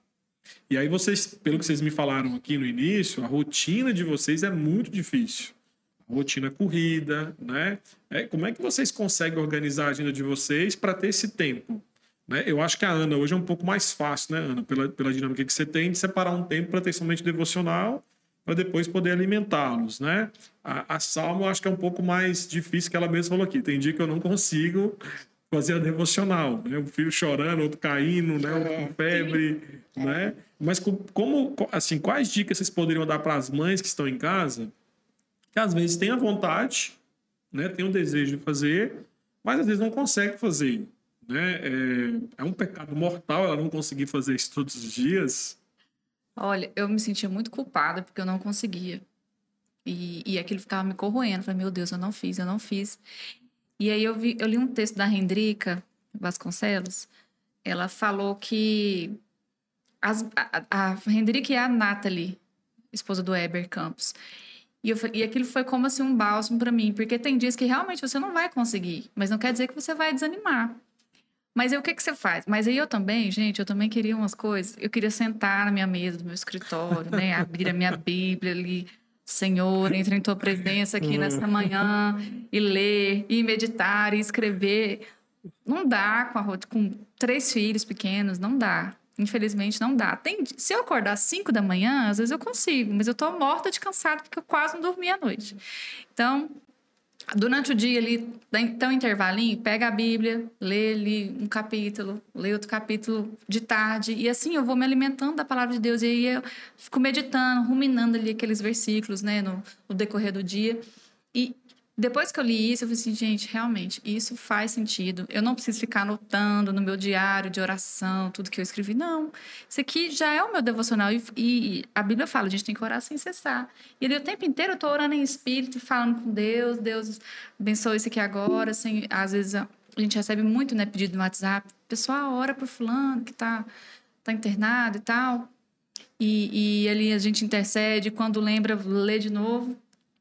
E aí vocês, pelo que vocês me falaram aqui no início, a rotina de vocês é muito difícil. A rotina corrida, né? É, como é que vocês conseguem organizar a agenda de vocês para ter esse tempo? Né? Eu acho que a Ana hoje é um pouco mais fácil, né, Ana? Pela, pela dinâmica que você tem de separar um tempo para ter somente devocional para depois poder alimentá-los, né? A, a Salma eu acho que é um pouco mais difícil que ela mesma falou aqui. Tem dia que eu não consigo fazer a devocional, né? O filho chorando, outro caindo, né? Outro com febre, né? Mas como, assim, quais dicas vocês poderiam dar para as mães que estão em casa, que às vezes têm a vontade, né? Tem o desejo de fazer, mas às vezes não consegue fazer né? É, é um pecado mortal ela não conseguir fazer isso todos os dias. Olha, eu me sentia muito culpada porque eu não conseguia. E, e aquilo ficava me corroendo. Eu falei, meu Deus, eu não fiz, eu não fiz. E aí eu, vi, eu li um texto da Hendrika Vasconcelos. Ela falou que as, a, a Hendrika e a Natalie, esposa do Eber Campos, e, eu, e aquilo foi como assim um bálsamo para mim, porque tem dias que realmente você não vai conseguir, mas não quer dizer que você vai desanimar. Mas aí o que, que você faz? Mas aí eu também, gente, eu também queria umas coisas. Eu queria sentar na minha mesa do meu escritório, né? Abrir a minha Bíblia ali. Senhor, entre em tua presença aqui nessa manhã e ler, e meditar, e escrever. Não dá com, a, com três filhos pequenos, não dá. Infelizmente não dá. Tem, se eu acordar às 5 da manhã, às vezes eu consigo, mas eu tô morta de cansado porque eu quase não dormi à noite. Então, Durante o dia ali, então intervalinho, pega a Bíblia, lê ali um capítulo, lê outro capítulo de tarde, e assim eu vou me alimentando da palavra de Deus, e aí eu fico meditando, ruminando ali aqueles versículos, né, no, no decorrer do dia. E depois que eu li isso, eu falei assim, gente, realmente, isso faz sentido. Eu não preciso ficar anotando no meu diário de oração tudo que eu escrevi. Não. Isso aqui já é o meu devocional. E, e a Bíblia fala, a gente tem que orar sem cessar. E ali, o tempo inteiro eu estou orando em espírito, falando com Deus. Deus abençoe isso aqui agora. Assim, às vezes a gente recebe muito né, pedido no WhatsApp. Pessoal, ora por fulano que está tá internado e tal. E, e ali a gente intercede. Quando lembra, lê de novo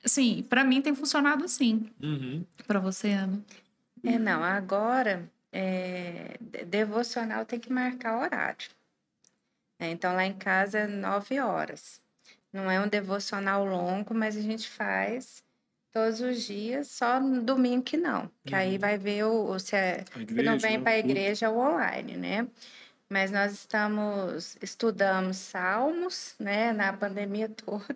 assim, para mim tem funcionado assim. Uhum. Para você, Ana? É, não, agora é, devocional tem que marcar horário. É, então lá em casa é nove horas. Não é um devocional longo, mas a gente faz todos os dias, só no domingo que não. Que uhum. aí vai ver o, se, é, igreja, se não vem para a igreja o online, né? Mas nós estamos estudamos salmos, né, na pandemia toda.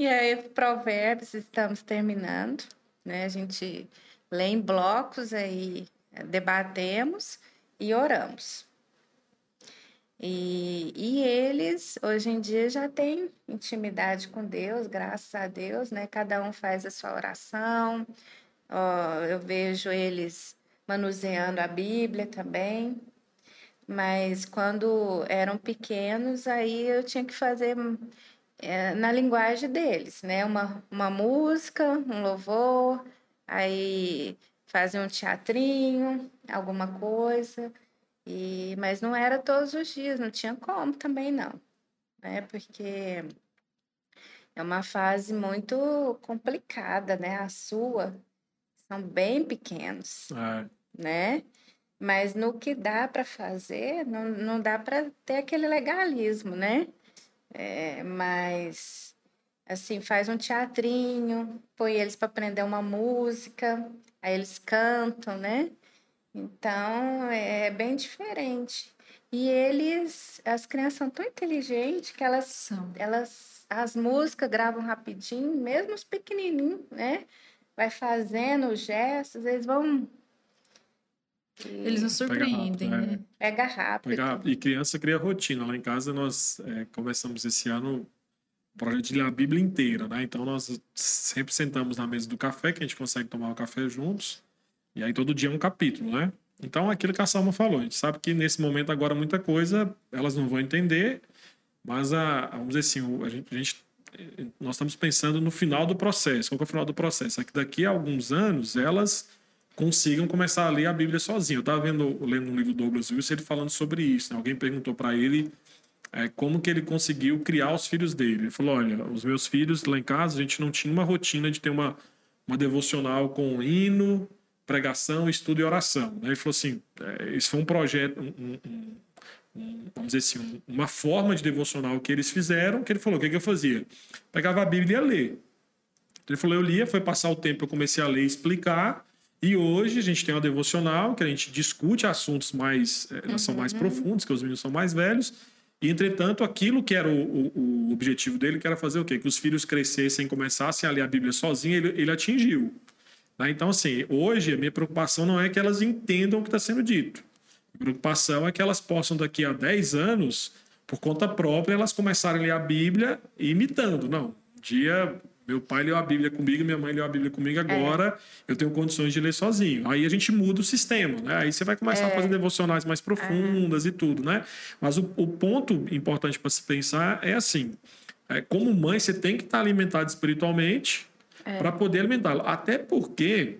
E aí, provérbios, estamos terminando, né? A gente lê em blocos, aí debatemos e oramos. E, e eles, hoje em dia, já têm intimidade com Deus, graças a Deus, né? Cada um faz a sua oração. Ó, eu vejo eles manuseando a Bíblia também. Mas quando eram pequenos, aí eu tinha que fazer é, na linguagem deles, né? Uma, uma música, um louvor, aí fazem um teatrinho, alguma coisa. E, mas não era todos os dias, não tinha como também não, né? Porque é uma fase muito complicada, né? A sua são bem pequenos, é. né? Mas no que dá para fazer, não, não dá para ter aquele legalismo, né? É, mas, assim, faz um teatrinho, põe eles para aprender uma música, aí eles cantam, né? Então, é bem diferente. E eles, as crianças são tão inteligentes que elas, são. elas as músicas gravam rapidinho, mesmo os pequenininhos, né? Vai fazendo os gestos, eles vão eles nos surpreendem, Pega rápido, né? É. Pega rápido. Pega rápido. E criança cria rotina. Lá em casa nós é, começamos esse ano o projeto de ler a Bíblia inteira, né? Então nós sempre sentamos na mesa do café, que a gente consegue tomar o café juntos. E aí todo dia é um capítulo, né? Então aquilo que a Salma falou, a gente sabe que nesse momento agora muita coisa elas não vão entender, mas a, vamos dizer assim, a gente, a gente nós estamos pensando no final do processo. Qual é o final do processo? É que daqui a alguns anos elas consigam começar a ler a Bíblia sozinho. Eu estava vendo, lendo um livro do Douglas Wilson, ele falando sobre isso. Né? Alguém perguntou para ele é, como que ele conseguiu criar os filhos dele. Ele falou, olha, os meus filhos lá em casa, a gente não tinha uma rotina de ter uma, uma devocional com hino, pregação, estudo e oração. Né? Ele falou assim, é, esse foi um projeto, um, um, um, vamos dizer assim, uma forma de devocional que eles fizeram, que ele falou, o que, que eu fazia? Pegava a Bíblia e ia ler. Ele falou, eu lia, foi passar o tempo, eu comecei a ler e explicar, e hoje a gente tem uma devocional que a gente discute assuntos mais, uhum. são mais uhum. profundos, que os meninos são mais velhos. E, entretanto, aquilo que era o, o, o, objetivo dele, que era fazer o quê? Que os filhos crescessem, começassem a ler a Bíblia sozinhos, ele, ele atingiu. Tá? Então, assim, hoje a minha preocupação não é que elas entendam o que está sendo dito. A preocupação é que elas possam, daqui a 10 anos, por conta própria, elas começarem a ler a Bíblia imitando. Não, um dia meu pai leu a Bíblia comigo, minha mãe leu a Bíblia comigo, é. agora é. eu tenho condições de ler sozinho. Aí a gente muda o sistema, né? Aí você vai começar é. a fazer devocionais mais profundas é. e tudo, né? Mas o, o ponto importante para se pensar é assim: é, como mãe, você tem que estar alimentado espiritualmente para poder alimentá-lo. Até porque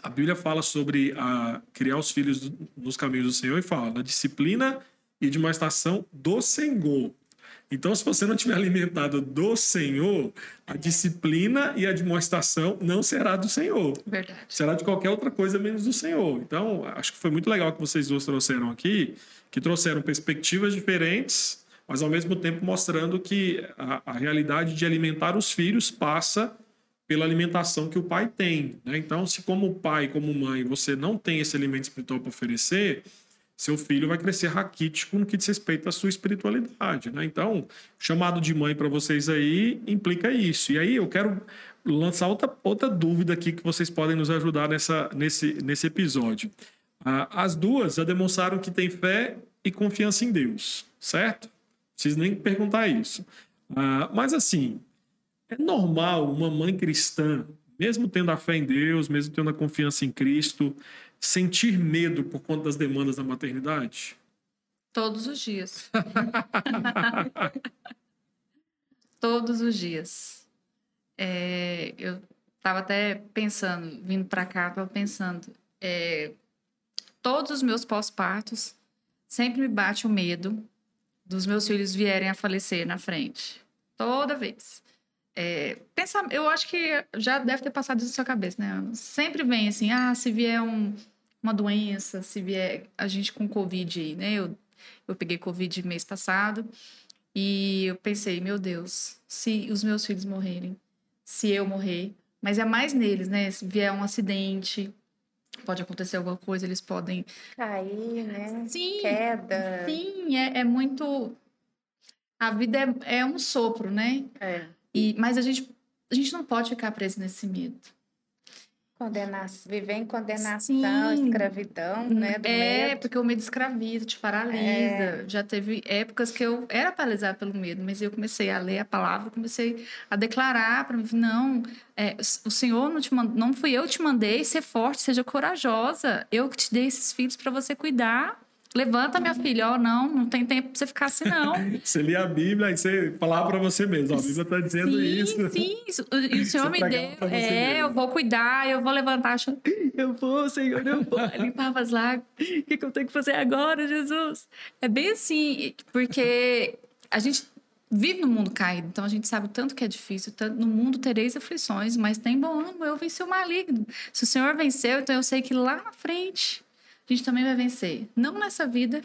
a Bíblia fala sobre a, criar os filhos nos caminhos do Senhor e fala na disciplina e de uma estação do Senhor. Então, se você não tiver alimentado do Senhor, a disciplina e a demonstração não será do Senhor. Verdade. Será de qualquer outra coisa menos do Senhor. Então, acho que foi muito legal que vocês dois trouxeram aqui, que trouxeram perspectivas diferentes, mas ao mesmo tempo mostrando que a, a realidade de alimentar os filhos passa pela alimentação que o pai tem. Né? Então, se como pai, como mãe, você não tem esse alimento espiritual para oferecer, seu filho vai crescer raquítico no que diz respeito à sua espiritualidade. Né? Então, chamado de mãe para vocês aí implica isso. E aí eu quero lançar outra, outra dúvida aqui que vocês podem nos ajudar nessa, nesse, nesse episódio. Ah, as duas já demonstraram que têm fé e confiança em Deus, certo? Não preciso nem perguntar isso. Ah, mas assim, é normal uma mãe cristã, mesmo tendo a fé em Deus, mesmo tendo a confiança em Cristo, sentir medo por conta das demandas da maternidade? Todos os dias. Todos os dias. É, eu estava até pensando, vindo para cá, estava pensando. É, todos os meus pós-partos sempre me bate o medo dos meus filhos vierem a falecer na frente. Toda vez. É, pensa, eu acho que já deve ter passado isso na sua cabeça, né? Sempre vem assim, ah, se vier um, uma doença, se vier a gente com Covid aí, né? Eu, eu peguei Covid mês passado e eu pensei, meu Deus, se os meus filhos morrerem, se eu morrer, mas é mais neles, né? Se vier um acidente, pode acontecer alguma coisa, eles podem Cair, né? Sim, Queda. sim, é, é muito. A vida é, é um sopro, né? É. E, mas a gente, a gente não pode ficar preso nesse medo. Condena... Viver em condenação, Sim. escravidão, né? Do é, medo. porque o medo escraviza, te paralisa. É. Já teve épocas que eu era paralisada pelo medo, mas eu comecei a ler a palavra, comecei a declarar para mim, não, é, o Senhor não te mandou, não fui eu que te mandei, ser forte, seja corajosa. Eu que te dei esses filhos para você cuidar. Levanta, minha filha, ó, não, não tem tempo pra você ficar assim, não. Você lê a Bíblia e você falava para você mesmo, ó, a Bíblia está dizendo sim, isso. Sim. E o Senhor me deu. pra É, mesmo. eu vou cuidar, eu vou levantar eu vou, Senhor, eu vou. Limpava as lágrimas. O que, que eu tenho que fazer agora, Jesus? É bem assim, porque a gente vive no mundo caído, então a gente sabe o tanto que é difícil. Tanto, no mundo tereis aflições, mas tem bom ânimo, eu venci o maligno. Se o Senhor venceu, então eu sei que lá na frente gente também vai vencer. Não nessa vida,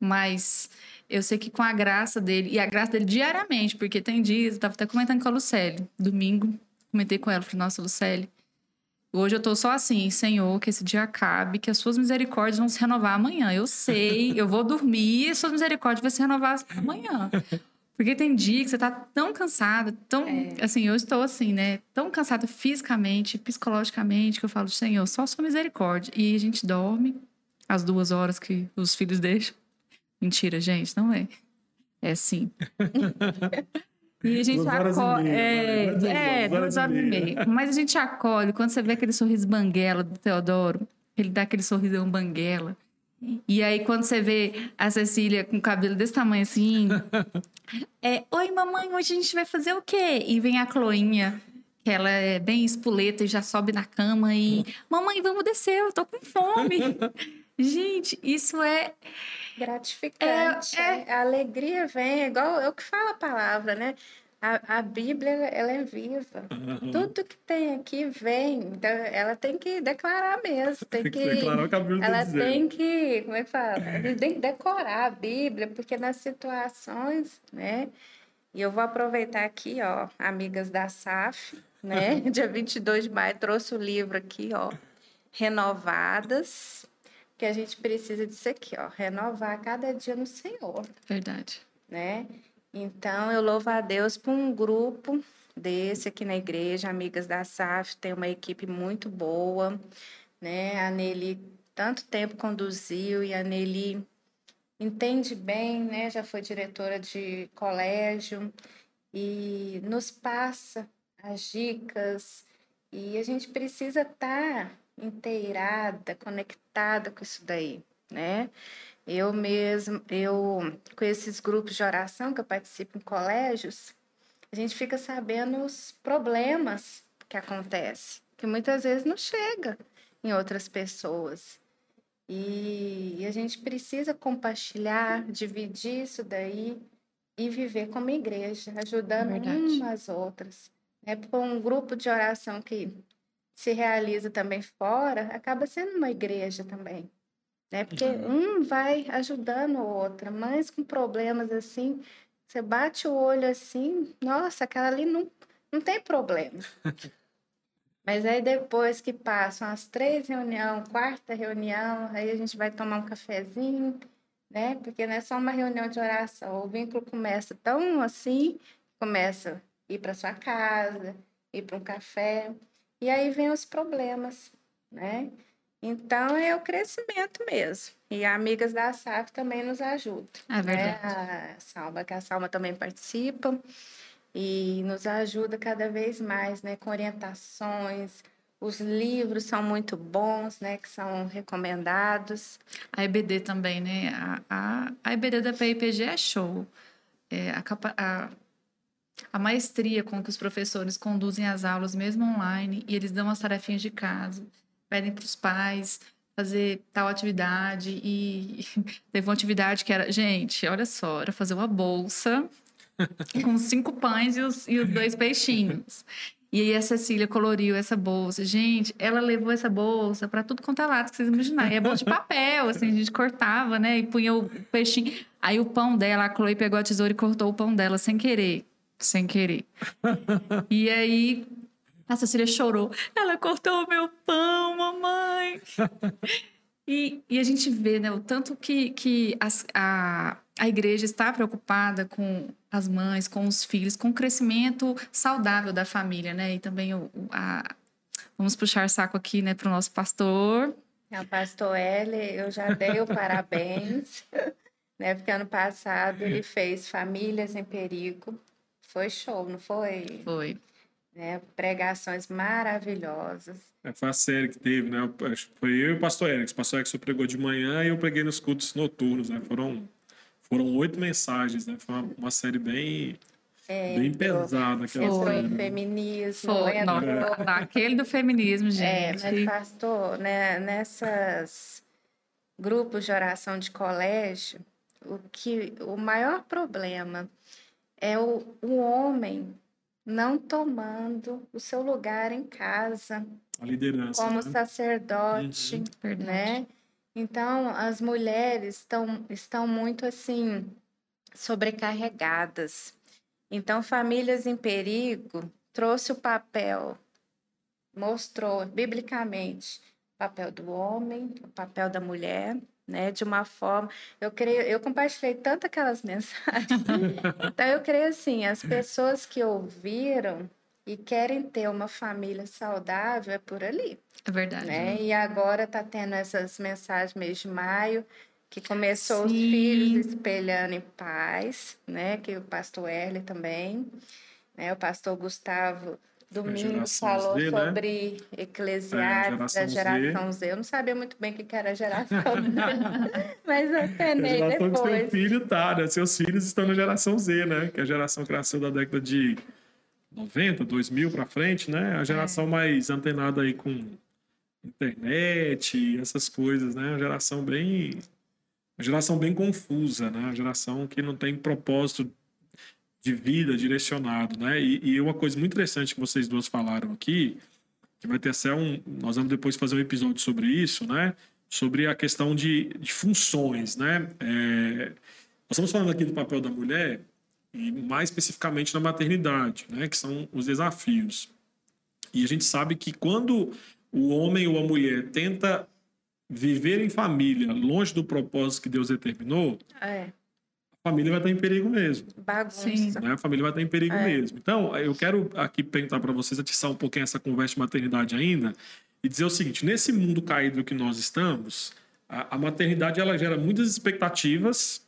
mas eu sei que com a graça dele, e a graça dele diariamente, porque tem dias, eu tava até comentando com a Lucélia, domingo, comentei com ela, falei, nossa, Lucélia, hoje eu tô só assim, Senhor, que esse dia acabe, que as suas misericórdias vão se renovar amanhã. Eu sei, eu vou dormir e as suas misericórdias vão se renovar amanhã. Porque tem dia que você tá tão cansada, tão. Assim, eu estou assim, né? Tão cansada fisicamente, psicologicamente, que eu falo, Senhor, só sua misericórdia. E a gente dorme as duas horas que os filhos deixam. Mentira, gente, não é. É sim. E a gente acolhe. É, duas é, horas, duas horas e meia. meia. Mas a gente acolhe quando você vê aquele sorriso banguela do Teodoro. Ele dá aquele sorrisão banguela. E aí, quando você vê a Cecília com o cabelo desse tamanho assim, é: Oi, mamãe, hoje a gente vai fazer o quê? E vem a Chloinha, que ela é bem espoleta e já sobe na cama e: Mamãe, vamos descer, eu tô com fome. gente, isso é. gratificante. É, A alegria vem, é igual é o que fala a palavra, né? A, a Bíblia, ela é viva. Aham. Tudo que tem aqui vem. Então, ela tem que declarar mesmo. Tem Tem que que, declarar o que a Bíblia ela dizendo. tem que, como é que fala? Ela Tem que decorar a Bíblia, porque nas situações, né? E eu vou aproveitar aqui, ó, amigas da SAF, né? Dia 22 de maio trouxe o livro aqui, ó, Renovadas, que a gente precisa disso aqui, ó, renovar cada dia no Senhor Verdade. né? Então, eu louvo a Deus por um grupo desse aqui na igreja, Amigas da SAF, tem uma equipe muito boa, né? A Nelly tanto tempo conduziu e a Nelly entende bem, né? Já foi diretora de colégio e nos passa as dicas e a gente precisa estar inteirada, conectada com isso daí, né? Eu mesmo, eu com esses grupos de oração que eu participo em colégios, a gente fica sabendo os problemas que acontecem, que muitas vezes não chega em outras pessoas. E, e a gente precisa compartilhar, dividir isso daí e viver como igreja, ajudando Verdade. umas outras. Né? Por um grupo de oração que se realiza também fora, acaba sendo uma igreja também. Né? Porque Uhum. um vai ajudando o outro, mas com problemas assim, você bate o olho assim, nossa, aquela ali não, não tem problema. Mas aí depois que passam as três reuniões, quarta reunião, aí a gente vai tomar um cafezinho, né? Porque não é só uma reunião de oração. O vínculo começa tão assim, começa a ir para sua casa, ir para um café, e aí vem os problemas, né? Então é o crescimento mesmo. E amigas da SAF também nos ajudam. É verdade. Né? A Salma, que a Salma também participa e nos ajuda cada vez mais, né, com orientações. Os livros são muito bons, né, que são recomendados. A EBD também, né? A, a, a EBD da PIPG é show. É, a, capa- a, a maestria com que os professores conduzem as aulas, mesmo online, e eles dão as tarefinhas de casa, pedem para os pais fazer tal atividade. E teve uma atividade que era, gente, olha só, era fazer uma bolsa com cinco pães e os, e os dois peixinhos. E aí a Cecília coloriu essa bolsa. Gente, ela levou essa bolsa para tudo quanto é lado que vocês imaginarem. E é bolsa de papel, assim, a gente cortava, né? E punha o peixinho. Aí o pão dela, a Chloe pegou a tesoura e cortou o pão dela sem querer. Sem querer. E aí a Cecília chorou. Ela cortou o meu pão, mamãe. E, e a gente vê, né, o tanto que, que as- a, a igreja está preocupada com as mães, com os filhos, com o crescimento saudável da família, né? E também o, o- a, vamos puxar saco aqui, né, para o nosso pastor. A pastor L, eu já dei o parabéns, né? Porque ano passado ele fez Famílias em Perigo. Foi show, não foi? Foi. Né? Pregações maravilhosas. É, foi a série que teve, né? Foi eu e o pastor Eric. O pastor Eric pregou de manhã e eu preguei nos cultos noturnos, né? Foram, foram oito mensagens, né? Foi uma, uma série bem, bem pesada aquela Entrou série. em né? feminismo, Foi. Nossa, aquele do feminismo, É, gente. mas pastor, né, nessas grupos de oração de colégio, o que o maior problema é o, o homem não tomando o seu lugar em casa A liderança. como né? sacerdote, Uhum. Né? Então, as mulheres estão, estão muito assim sobrecarregadas. Então, Famílias em Perigo trouxe o papel, mostrou biblicamente o papel do homem, o papel da mulher, né? De uma forma, eu creio, eu compartilhei tanto aquelas mensagens. então, eu creio assim, as pessoas que ouviram e querem ter uma família saudável é por ali É verdade. né? E agora tá tendo essas mensagens mês de maio, que começou os Sim. filhos espelhando em paz, né? Que o pastor Erle também, né? O pastor Gustavo domingo falou Z, né? sobre Eclesiastes, É, da geração geração Z. Eu não sabia muito bem o que era a geração Z, mas eu penei A geração que seu depois. filho tá, né? Seus filhos estão na geração Z, né? Que é a geração que nasceu da década de 90, 2000 para frente, né? A geração mais antenada aí com internet, essas coisas, né? Uma geração bem uma geração bem confusa, né? Uma geração que não tem propósito de vida direcionado, né? E, e uma coisa muito interessante que vocês duas falaram aqui, que vai ter até um, nós vamos depois fazer um episódio sobre isso, né? Sobre a questão de, de funções, né? É, nós estamos falando aqui do papel da mulher e mais especificamente na maternidade, né? Que são os desafios. E a gente sabe que quando o homem ou a mulher tenta viver em família, longe do propósito que Deus determinou, É, a família vai estar em perigo mesmo. bagunça. Né? A família vai estar em perigo É. mesmo. Então, eu quero aqui perguntar para vocês, atiçar um pouquinho essa conversa de maternidade ainda, e dizer o seguinte: nesse mundo caído que nós estamos, a, a maternidade ela gera muitas expectativas,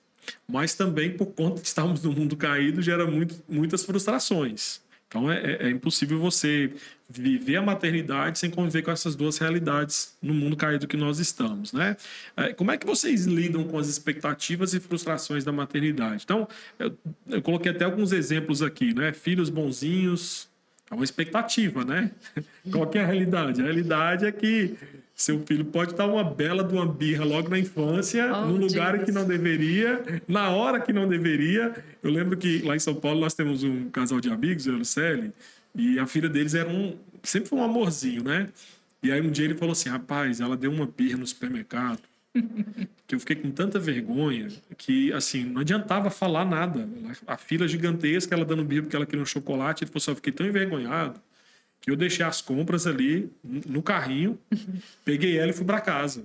mas também, por conta de estarmos no mundo caído, gera muito, muitas frustrações. Então, é, é- é impossível você viver a maternidade sem conviver com essas duas realidades no mundo caído que nós estamos, né? É, Como é que vocês lidam com as expectativas e frustrações da maternidade? Então, eu, eu coloquei até alguns exemplos aqui, né? Filhos bonzinhos, É uma expectativa, né? Qual é a realidade? A realidade é que seu filho pode dar uma bela de uma birra logo na infância, oh, num lugar Jesus. que não deveria, na hora que não deveria. Eu lembro que lá em São Paulo nós temos um casal de amigos, eu e a Lucely, e a filha deles era um. Sempre foi um amorzinho, né? E aí um dia ele falou assim: rapaz, ela deu uma birra no supermercado que eu fiquei com tanta vergonha que, assim, não adiantava falar nada. A fila gigantesca, ela dando birra porque ela queria um chocolate. Ele falou assim: eu fiquei tão envergonhado que eu deixei as compras ali no carrinho, peguei ela e fui para casa.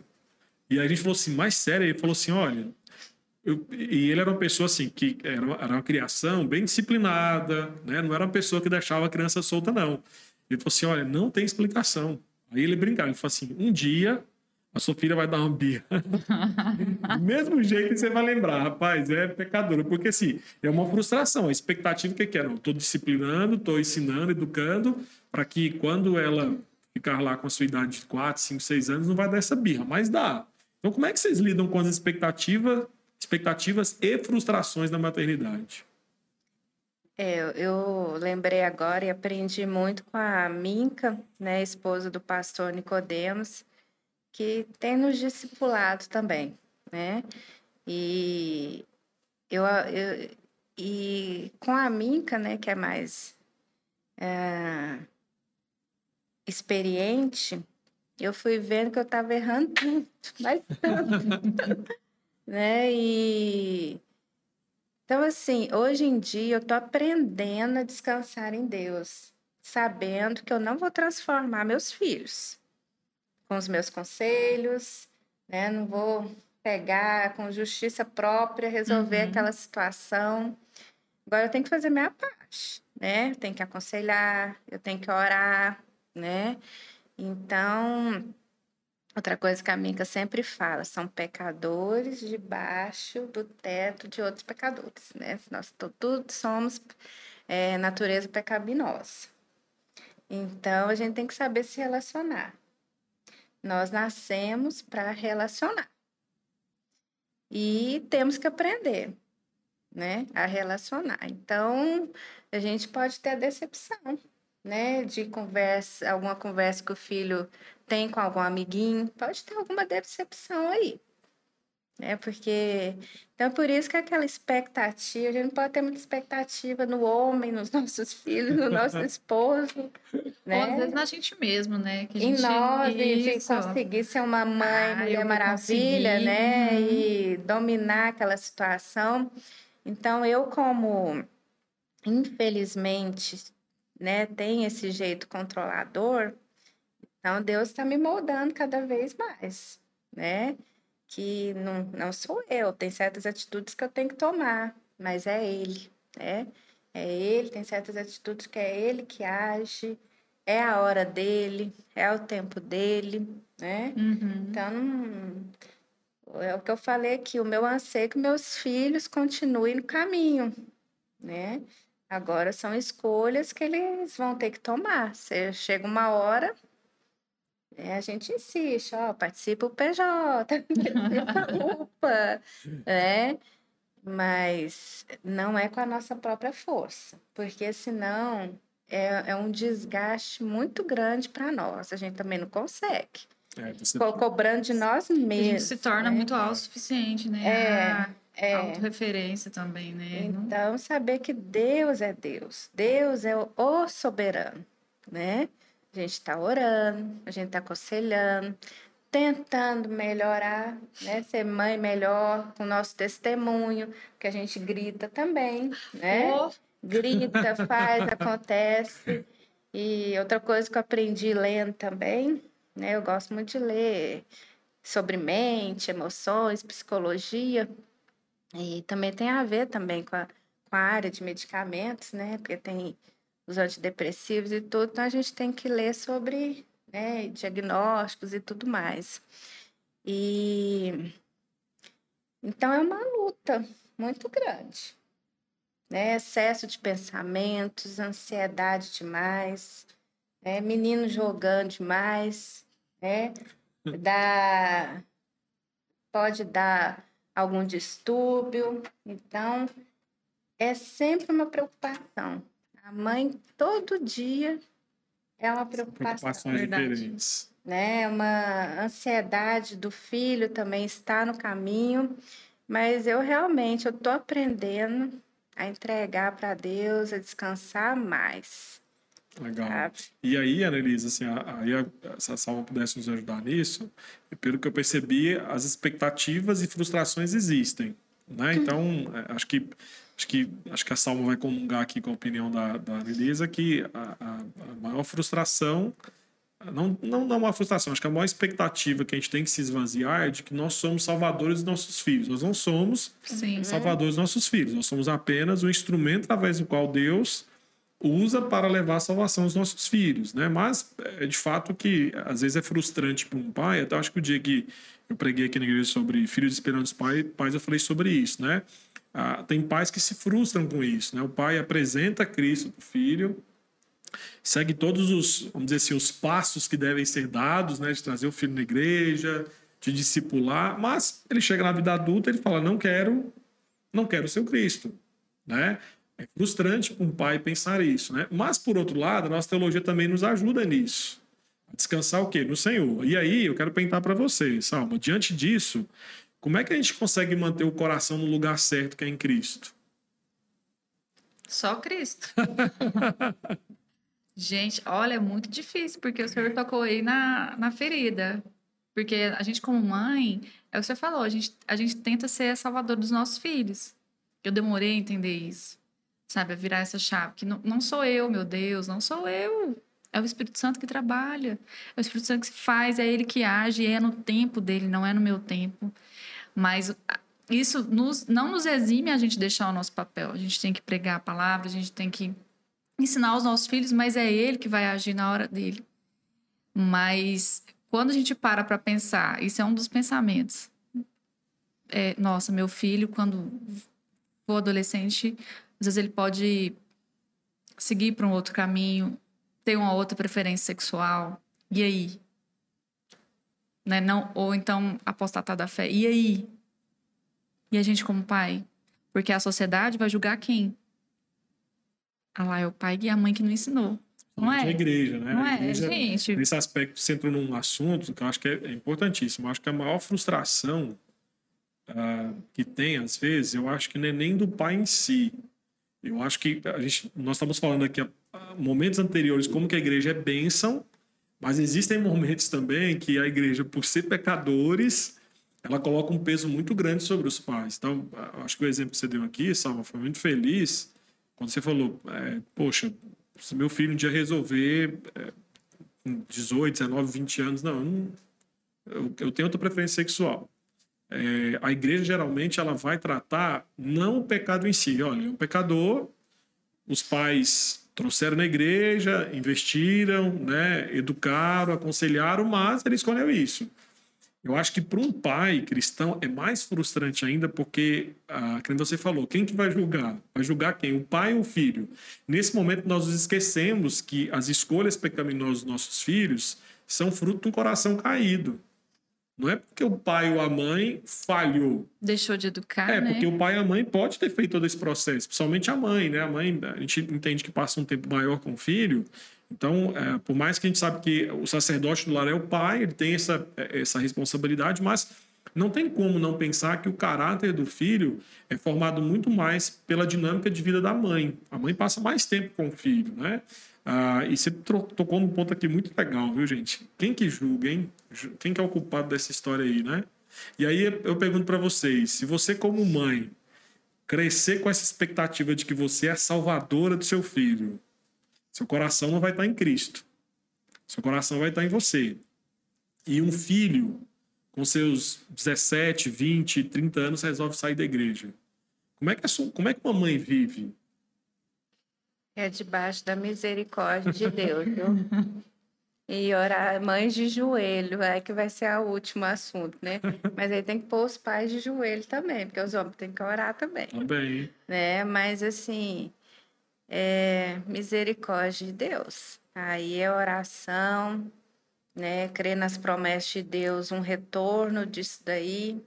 E aí a gente falou assim: mais sério, ele falou assim: olha. Eu, e ele era uma pessoa assim que era uma, era uma criação bem disciplinada, né? Não era uma pessoa que deixava a criança solta, não. Ele falou assim: olha, não tem explicação. Aí ele brincava, ele falou assim: um dia a sua filha vai dar uma birra. Do mesmo jeito que você vai lembrar, rapaz, é pecadora. Porque assim, é uma frustração. A expectativa que, que é? Estou disciplinando, estou ensinando, educando, para que quando ela ficar lá com a sua idade de 4, 5, 6 anos, não vai dar essa birra. Mas dá. Então, como é que vocês lidam com as expectativas, expectativas e frustrações da maternidade? É, eu lembrei agora e aprendi muito com a Minca, né, esposa do pastor Nicodemos, que tem nos discipulado também, né? E eu, eu e com a Minca, né, que é mais é, experiente, eu fui vendo que eu estava errando tanto, mas tanto, né? E então assim, hoje em dia eu estou aprendendo a descansar em Deus, sabendo que eu não vou transformar meus filhos com os meus conselhos, né? Não vou pegar com justiça própria, resolver uhum. aquela situação. Agora eu tenho que fazer minha parte, né? Eu tenho que aconselhar, eu tenho que orar, né? Então, outra coisa que a Mica sempre fala, são pecadores debaixo do teto de outros pecadores, né? Nós todos somos é, natureza pecaminosa. Então, a gente tem que saber se relacionar. Nós nascemos para relacionar. E temos que aprender, né, a relacionar. Então, a gente pode ter a decepção, né, de conversa, alguma conversa que o filho tem com algum amiguinho, pode ter alguma decepção aí. É porque. Então, por isso que aquela expectativa, a gente não pode ter muita expectativa no homem, nos nossos filhos, no nosso esposo. Né? Ou às vezes na gente mesmo, né? Que gente... Em nós, de conseguir ser uma mãe, ah, mulher maravilha, conseguir. né? Uhum. E dominar aquela situação. Então, eu, como infelizmente, né, tem esse jeito controlador, então Deus está me moldando cada vez mais, né? Que não, não sou eu, tem certas atitudes que eu tenho que tomar, mas é ele, né? É ele, tem certas atitudes que é ele que age, é a hora dele, é o tempo dele, né? Uhum. Então, é o que eu falei aqui, o meu anseio é que meus filhos continuem no caminho, né? Agora são escolhas que eles vão ter que tomar. Chega uma hora, é, a gente insiste, ó, participa o PJ, participa a UPA, né? Mas não é com a nossa própria força, porque senão é, é um desgaste muito grande para nós. A gente também não consegue. É, você... Co cobrando de nós mesmos. A gente se torna né? muito autossuficiente, né? É, a é. autorreferência também, né? Então, saber que Deus é Deus. Deus é o soberano, né? A gente está orando, a gente está aconselhando, tentando melhorar, né? Ser mãe melhor com o nosso testemunho, que a gente grita também, né? Oh. Grita, faz, acontece. E outra coisa que eu aprendi lendo também, né? Eu gosto muito de ler sobre mente, emoções, psicologia. E também tem a ver também com a, com a área de medicamentos, né? Porque tem os antidepressivos e tudo, então a gente tem que ler sobre né, diagnósticos e tudo mais. E então é uma luta muito grande. Né? Excesso de pensamentos, ansiedade demais, né? menino jogando demais, né? Dá, pode dar algum distúrbio. Então, é sempre uma preocupação A mãe, todo dia, é uma preocupação. Preocupações Verdade. diferentes. né? Uma ansiedade do filho também está no caminho, mas eu realmente eu tô aprendendo a entregar para Deus, a descansar mais, Legal. sabe? E aí, Annelise, assim, aí a- se a Salva pudesse nos ajudar nisso, e pelo que eu percebi, as expectativas e frustrações existem, né? Então, é, acho que acho que acho que a Salva vai comungar aqui com a opinião da, da Annelise que a, a- a maior frustração não, não não uma frustração, acho que a maior expectativa que a gente tem que se esvaziar é de que nós somos salvadores dos nossos filhos. Nós não somos Sim. salvadores dos nossos filhos. Nós somos apenas o instrumento através do qual Deus usa para levar a salvação aos nossos filhos, né? Mas é de fato que às vezes é frustrante para um pai. Até acho que o dia que eu preguei aqui na igreja sobre filhos esperando os pais, pais eu falei sobre isso, né? Ah, tem pais que se frustram com isso, né? O pai apresenta Cristo para o filho, segue todos os, vamos dizer assim, os passos que devem ser dados, né? De trazer o filho na igreja, de discipular, mas ele chega na vida adulta e ele fala, não quero não quero ser o Cristo, né? É frustrante para um pai pensar isso, né? Mas por outro lado, a nossa teologia também nos ajuda nisso. Descansar o quê? No Senhor. E aí, eu quero perguntar para vocês, Salma, diante disso, como é que a gente consegue manter o coração no lugar certo que é em Cristo? Só Cristo. gente, olha, é muito difícil, porque o senhor tocou aí na, na ferida. Porque a gente, como mãe, é o que você falou, a gente, a gente tenta ser salvador dos nossos filhos. Eu demorei a entender isso, sabe? A virar essa chave. Que não, não sou eu, meu Deus, não sou eu. É o Espírito Santo que trabalha. É o Espírito Santo que faz, é ele que age, é no tempo dele, não é no meu tempo. Mas isso nos- não nos exime a gente deixar o nosso papel. A gente tem que pregar a palavra, a gente tem que ensinar aos nossos filhos, mas é ele que vai agir na hora dele. Mas quando a gente para para pensar, isso é um dos pensamentos. É, nossa, meu filho, quando for adolescente, às vezes ele pode seguir para um outro caminho, ter uma outra preferência sexual. E aí? Né? Não, ou então apostatar da fé. E aí? E a gente como pai? Porque a sociedade vai julgar quem? Ah lá, é o pai e a mãe que não ensinou. Não é? A igreja, né? Não a é, igreja, gente? Nesse aspecto, você entrou num assunto que eu acho que é, é importantíssimo. Eu acho que a maior frustração ah, que tem, às vezes, eu acho que não é nem do pai em si. Eu acho que a gente, nós estamos falando aqui, ah, momentos anteriores, como que a igreja é bênção, mas existem momentos também que a igreja, por ser pecadores, ela coloca um peso muito grande sobre os pais. Então, acho que o exemplo que você deu aqui, Salva, foi muito feliz quando você falou, é, poxa, se meu filho um dia resolver é, com 18, 19, 20 anos, não, eu, não- eu, eu tenho outra preferência sexual. É, a igreja geralmente ela vai tratar não o pecado em si. Olha, o pecador, os pais trouxeram na igreja, investiram, né, educaram, aconselharam, mas ele escolheu isso. Eu acho que para um pai cristão é mais frustrante ainda porque, ah, como você falou, quem que vai julgar? Vai julgar quem? O pai ou o filho? Nesse momento nós nos esquecemos que as escolhas pecaminosas dos nossos filhos são fruto de um coração caído. Não é porque o pai ou a mãe falhou. Deixou de educar, É, né? porque o pai e a mãe pode ter feito todo esse processo, principalmente a mãe, né? A mãe, a gente entende que passa um tempo maior com o filho, então, é, por mais que a gente sabe que o sacerdote do lar é o pai, ele tem essa, essa responsabilidade, mas não tem como não pensar que o caráter do filho é formado muito mais pela dinâmica de vida da mãe. A mãe passa mais tempo com o filho, né? Ah, e você tocou num ponto aqui muito legal, viu, gente? Quem que julga, hein? Quem que é o culpado dessa história aí, né? E aí eu pergunto para vocês, se você como mãe crescer com essa expectativa de que você é a salvadora do seu filho, seu coração não vai estar em Cristo. Seu coração vai estar em você. E um filho com seus 17, 20, 30 anos resolve sair da igreja. Como é que, como é que uma mãe vive? É debaixo da misericórdia de Deus, viu? E orar mães de joelho, é que vai ser o último assunto, né? Mas aí tem que pôr os pais de joelho também, porque os homens têm que orar também, Também. né? Mas assim, é misericórdia de Deus. Aí é oração, né? Crer nas promessas de Deus, um retorno disso daí.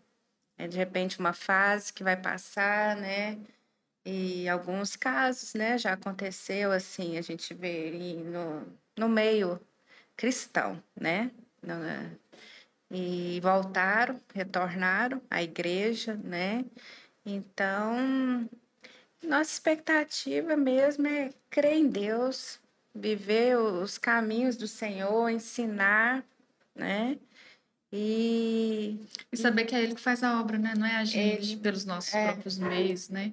É de repente uma fase que vai passar, né? E alguns casos, né, já aconteceu assim, a gente vê no, no meio cristão, né? E voltaram, retornaram à igreja, né? Então, nossa expectativa mesmo é crer em Deus, viver os caminhos do Senhor, ensinar, né? E, e saber que é Ele que faz a obra, né? Não é a gente, ele, pelos nossos é, próprios meios, né?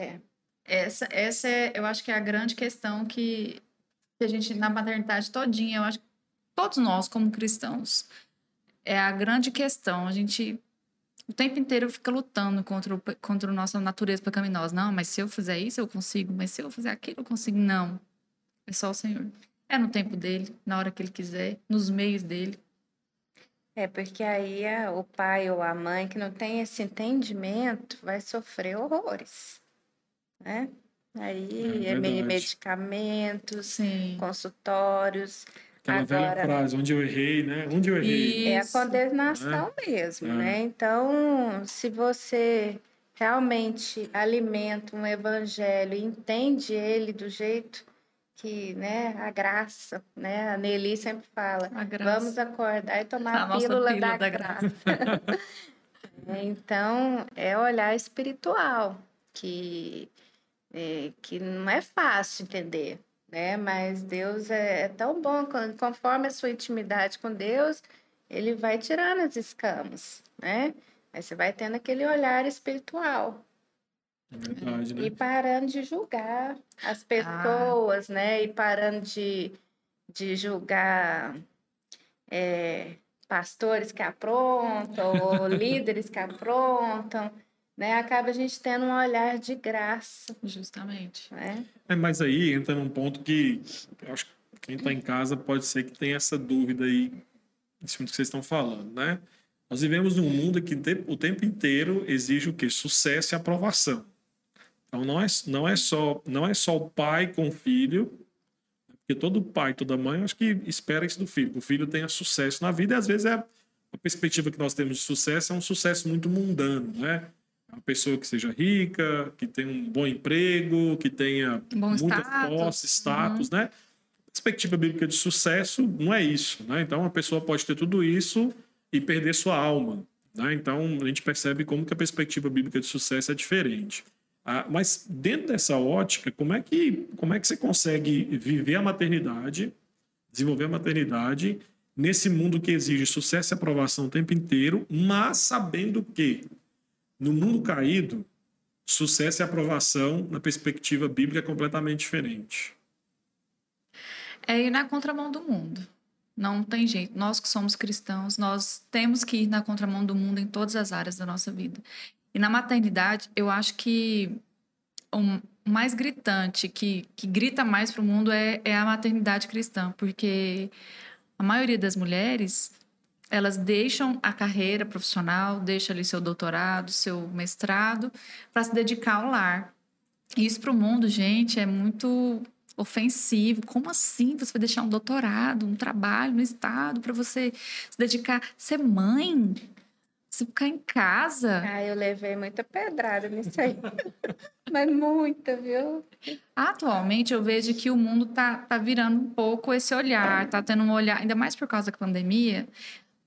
É. Essa, essa é, eu acho que é a grande questão que, que a gente, na maternidade todinha, eu acho que todos nós, como cristãos, é a grande questão. A gente o tempo inteiro fica lutando contra, o, contra a nossa natureza pecaminosa. Não, mas se eu fizer isso, eu consigo. Mas se eu fizer aquilo, eu consigo. Não. É só o Senhor. É no tempo dele, na hora que ele quiser, nos meios dele. É, porque aí a, o pai ou a mãe que não tem esse entendimento vai sofrer horrores, né? Aí é, é medicamentos, Sim. consultórios. Aquela Agora, velha frase, onde eu errei, né? Onde eu errei. É a condenação é. mesmo, é. né? Então, se você realmente alimenta um evangelho e entende ele do jeito que, né, a graça, né? A Nelly sempre fala, vamos acordar e tomar a, a pílula, pílula, da, da graça. graça. É, então, é olhar espiritual, que, é, que não é fácil entender, né? Mas Deus é, é tão bom, conforme a sua intimidade com Deus, ele vai tirando as escamas, né? Aí você vai tendo aquele olhar espiritual. É verdade, né? E parando de julgar as pessoas, ah. né? E parando de, de julgar é, pastores que aprontam, ou líderes que aprontam né, acaba a gente tendo um olhar de graça. Justamente. Né? É, mas aí entra num ponto que eu acho que quem está em casa pode ser que tenha essa dúvida aí em cima do que vocês estão falando, né? Nós vivemos num mundo que o tempo inteiro exige o quê? Sucesso e aprovação. Então não é, não é só não é só o pai com o filho, porque todo pai, toda mãe, acho que espera isso do filho, que o filho tenha sucesso na vida e às vezes é a perspectiva que nós temos de sucesso é um sucesso muito mundano, né? Uma pessoa que seja rica, que tenha um bom emprego, que tenha bom muita status. posse, status, uhum. né? Perspectiva bíblica de sucesso não é isso, né? Então, uma pessoa pode ter tudo isso e perder sua alma, né? Então, a gente percebe como que a perspectiva bíblica de sucesso é diferente. Ah, mas dentro dessa ótica, como é que como é que você consegue viver a maternidade, desenvolver a maternidade nesse mundo que exige sucesso e aprovação o tempo inteiro, mas sabendo que no mundo caído, sucesso e aprovação na perspectiva bíblica é completamente diferente. É ir na contramão do mundo. Não tem jeito. Nós que somos cristãos, nós temos que ir na contramão do mundo em todas as áreas da nossa vida. E na maternidade, eu acho que o mais gritante, que, que grita mais para o mundo é, é a maternidade cristã, porque a maioria das mulheres elas deixam a carreira profissional, deixam ali seu doutorado, seu mestrado, para se dedicar ao lar. Isso para o mundo, gente, é muito ofensivo. Como assim você vai deixar um doutorado, um trabalho no Estado para você se dedicar? Ser mãe? Você ficar em casa? Ah, eu levei muita pedrada nisso aí. Mas muita, viu? Atualmente eu vejo que o mundo tá, tá virando um pouco esse olhar, tá tendo um olhar, ainda mais por causa da pandemia,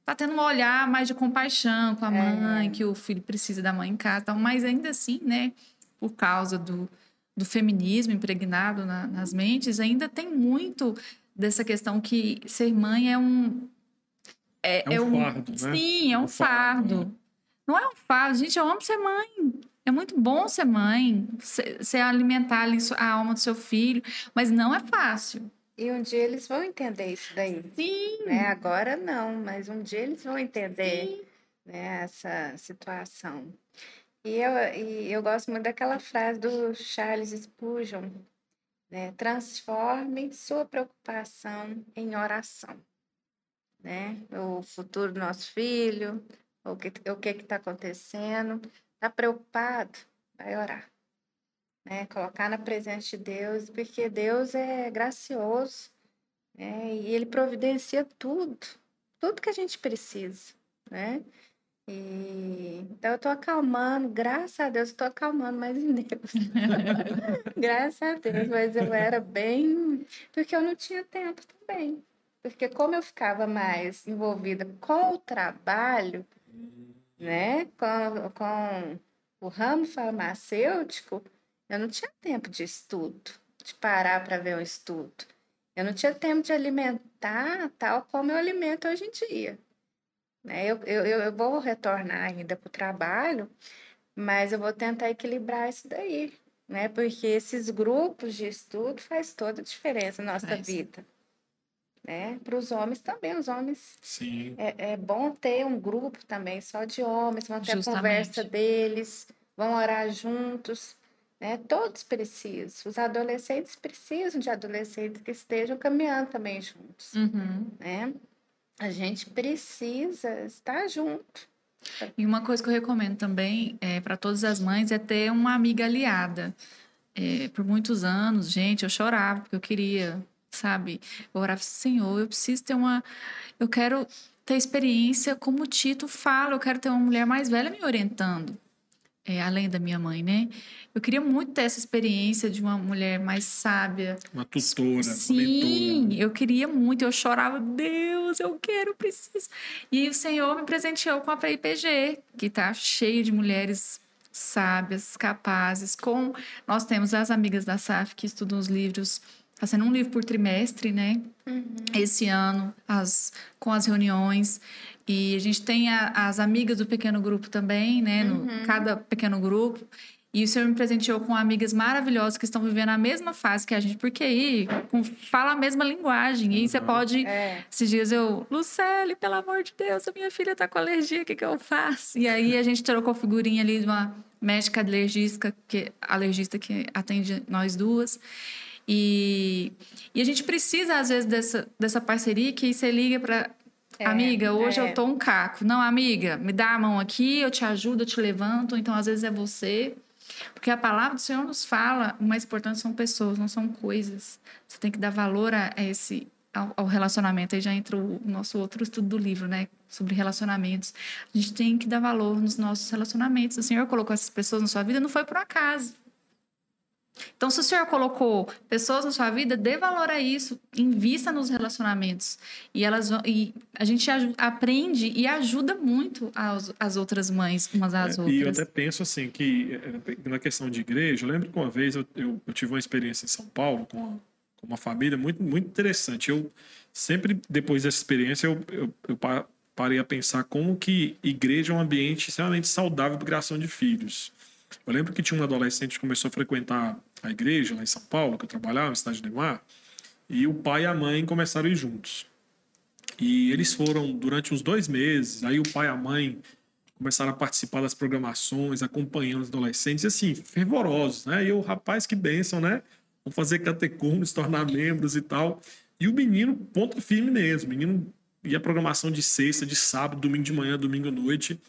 tá tendo um olhar mais de compaixão com a é. mãe, que o filho precisa da mãe em casa, então, mas ainda assim, né, por causa do, do feminismo impregnado na, nas mentes, ainda tem muito dessa questão que ser mãe é um é, é um, é fardo, né? Sim, é um, um fardo. fardo. Não é um fardo, gente, eu amo ser mãe. É muito bom ser mãe, ser alimentar ali a alma do seu filho, mas não é fácil. E um dia eles vão entender isso daí. Sim. Né? Agora não, mas um dia eles vão entender né, essa situação. E eu, e eu gosto muito daquela frase do Charles Spurgeon, né? Transforme sua preocupação em oração. Né? O futuro do nosso filho, o que o que está acontecendo. Está preocupado? Vai orar né? Colocar na presença de Deus, porque Deus é gracioso, né? E Ele providencia tudo, tudo que a gente precisa, né? E... Então eu tô acalmando, graças a Deus, eu tô acalmando mais em Deus. graças a Deus, mas eu era bem. Porque eu não tinha tempo também. Porque como eu ficava mais envolvida com o trabalho, né? Com, com o ramo farmacêutico, eu não tinha tempo de estudo, de parar para ver um estudo. Eu não tinha tempo de alimentar tal como eu alimento hoje em dia. Né? Eu, eu, eu vou retornar ainda para o trabalho, mas eu vou tentar equilibrar isso daí, né? Porque esses grupos de estudo faz toda a diferença na nossa faz. vida. Né? Para os homens também, os homens. Sim. É, é bom ter um grupo também só de homens, vão ter Justamente. a conversa deles, vão orar juntos. Né? Todos precisam. Os adolescentes precisam de adolescentes que estejam caminhando também juntos. Uhum. Né? A gente precisa estar junto. E uma coisa que eu recomendo também é, para todas as mães é ter uma amiga aliada. É, por muitos anos, gente, eu chorava porque eu queria, sabe? Eu orava, Senhor, eu preciso ter uma. Eu quero ter experiência como o Tito fala, eu quero ter uma mulher mais velha me orientando é, além da minha mãe, né? Eu queria muito ter essa experiência de uma mulher mais sábia. Uma tutora, Sim, uma eu queria muito. Eu chorava, Deus, eu quero, preciso. E o Senhor me presenteou com a PIPG, que está cheia de mulheres sábias, capazes. Com Nós temos as amigas da SAF que estudam os livros Está sendo um livro por trimestre, né? Uhum. Esse ano, as, com as reuniões. E a gente tem a, as amigas do pequeno grupo também, né? No, uhum. Cada pequeno grupo. E o Senhor me presenteou com amigas maravilhosas que estão vivendo a mesma fase que a gente, porque aí com, fala a mesma linguagem. E aí você pode. É. Esses dias eu, Lucelle, pelo amor de Deus, a minha filha tá com alergia, o que, que eu faço? E aí a gente trocou figurinha ali de uma médica alergista que, alergista que atende nós duas. E, e a gente precisa, às vezes, dessa, dessa parceria que você liga para é, amiga, hoje é. eu tô um caco. Não, amiga, me dá a mão aqui, eu te ajudo, eu te levanto. Então, às vezes, é você. Porque a palavra do Senhor nos fala, o mais importante são pessoas, não são coisas. Você tem que dar valor a esse ao, ao relacionamento. Aí já entra o nosso outro estudo do livro, né? Sobre relacionamentos. A gente tem que dar valor nos nossos relacionamentos. O Senhor colocou essas pessoas na sua vida, não foi por acaso. Então, se o Senhor colocou pessoas na sua vida, dê valor a isso, invista nos relacionamentos. E elas e a gente aprende e ajuda muito as, as outras mães, umas às é, outras. E eu até penso assim, que é, na questão de igreja, eu lembro que uma vez eu, eu, eu tive uma experiência em São Paulo com uma, com uma, família muito, muito interessante. Eu sempre, depois dessa experiência, eu, eu, eu parei a pensar como que igreja é um ambiente extremamente saudável para criação de filhos. Eu lembro que tinha um adolescente que começou a frequentar a igreja lá em São Paulo, que eu trabalhava, na cidade de Mar, e o pai e a mãe começaram a ir juntos. E eles foram durante uns dois meses, aí o pai e a mãe começaram a participar das programações, acompanhando os adolescentes, assim, fervorosos, né? E o rapaz, que bênção, né? Vamos fazer catecúmenos, tornar membros e tal. E o menino, ponto firme mesmo. O menino ia programação de sexta, de sábado, domingo de manhã, domingo à noite.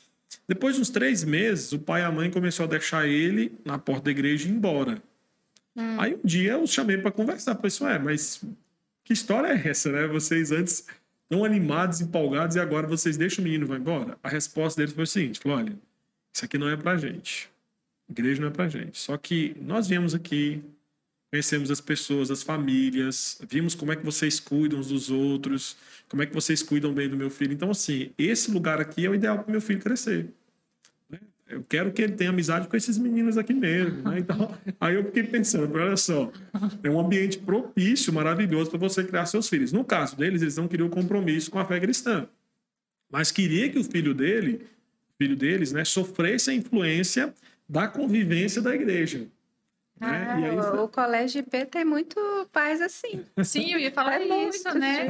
Depois de uns três meses, o pai e a mãe começou a deixar ele na porta da igreja e ir embora. Hum. Aí um dia eu chamei para conversar. Falei assim, é, mas que história é essa, né? Vocês antes tão animados, empolgados, e agora vocês deixam o menino e vão embora? A resposta deles foi o seguinte: falou, olha, isso aqui não é pra gente. A igreja não é pra gente. Só que nós viemos aqui, conhecemos as pessoas, as famílias, vimos como é que vocês cuidam uns dos outros, como é que vocês cuidam bem do meu filho. Então, assim, esse lugar aqui é o ideal para meu filho crescer. Né? Eu quero que ele tenha amizade com esses meninos aqui mesmo. Né? Então, aí eu fiquei pensando, olha só, é um ambiente propício, maravilhoso para você criar seus filhos. No caso deles, eles não queriam compromisso com a fé cristã, mas queria que o filho dele, filho deles, né, sofresse a influência da convivência da igreja. Né? Ah, aí, o, o, colégio IP tem muito pais assim. Sim, eu ia falar é isso, muito, né?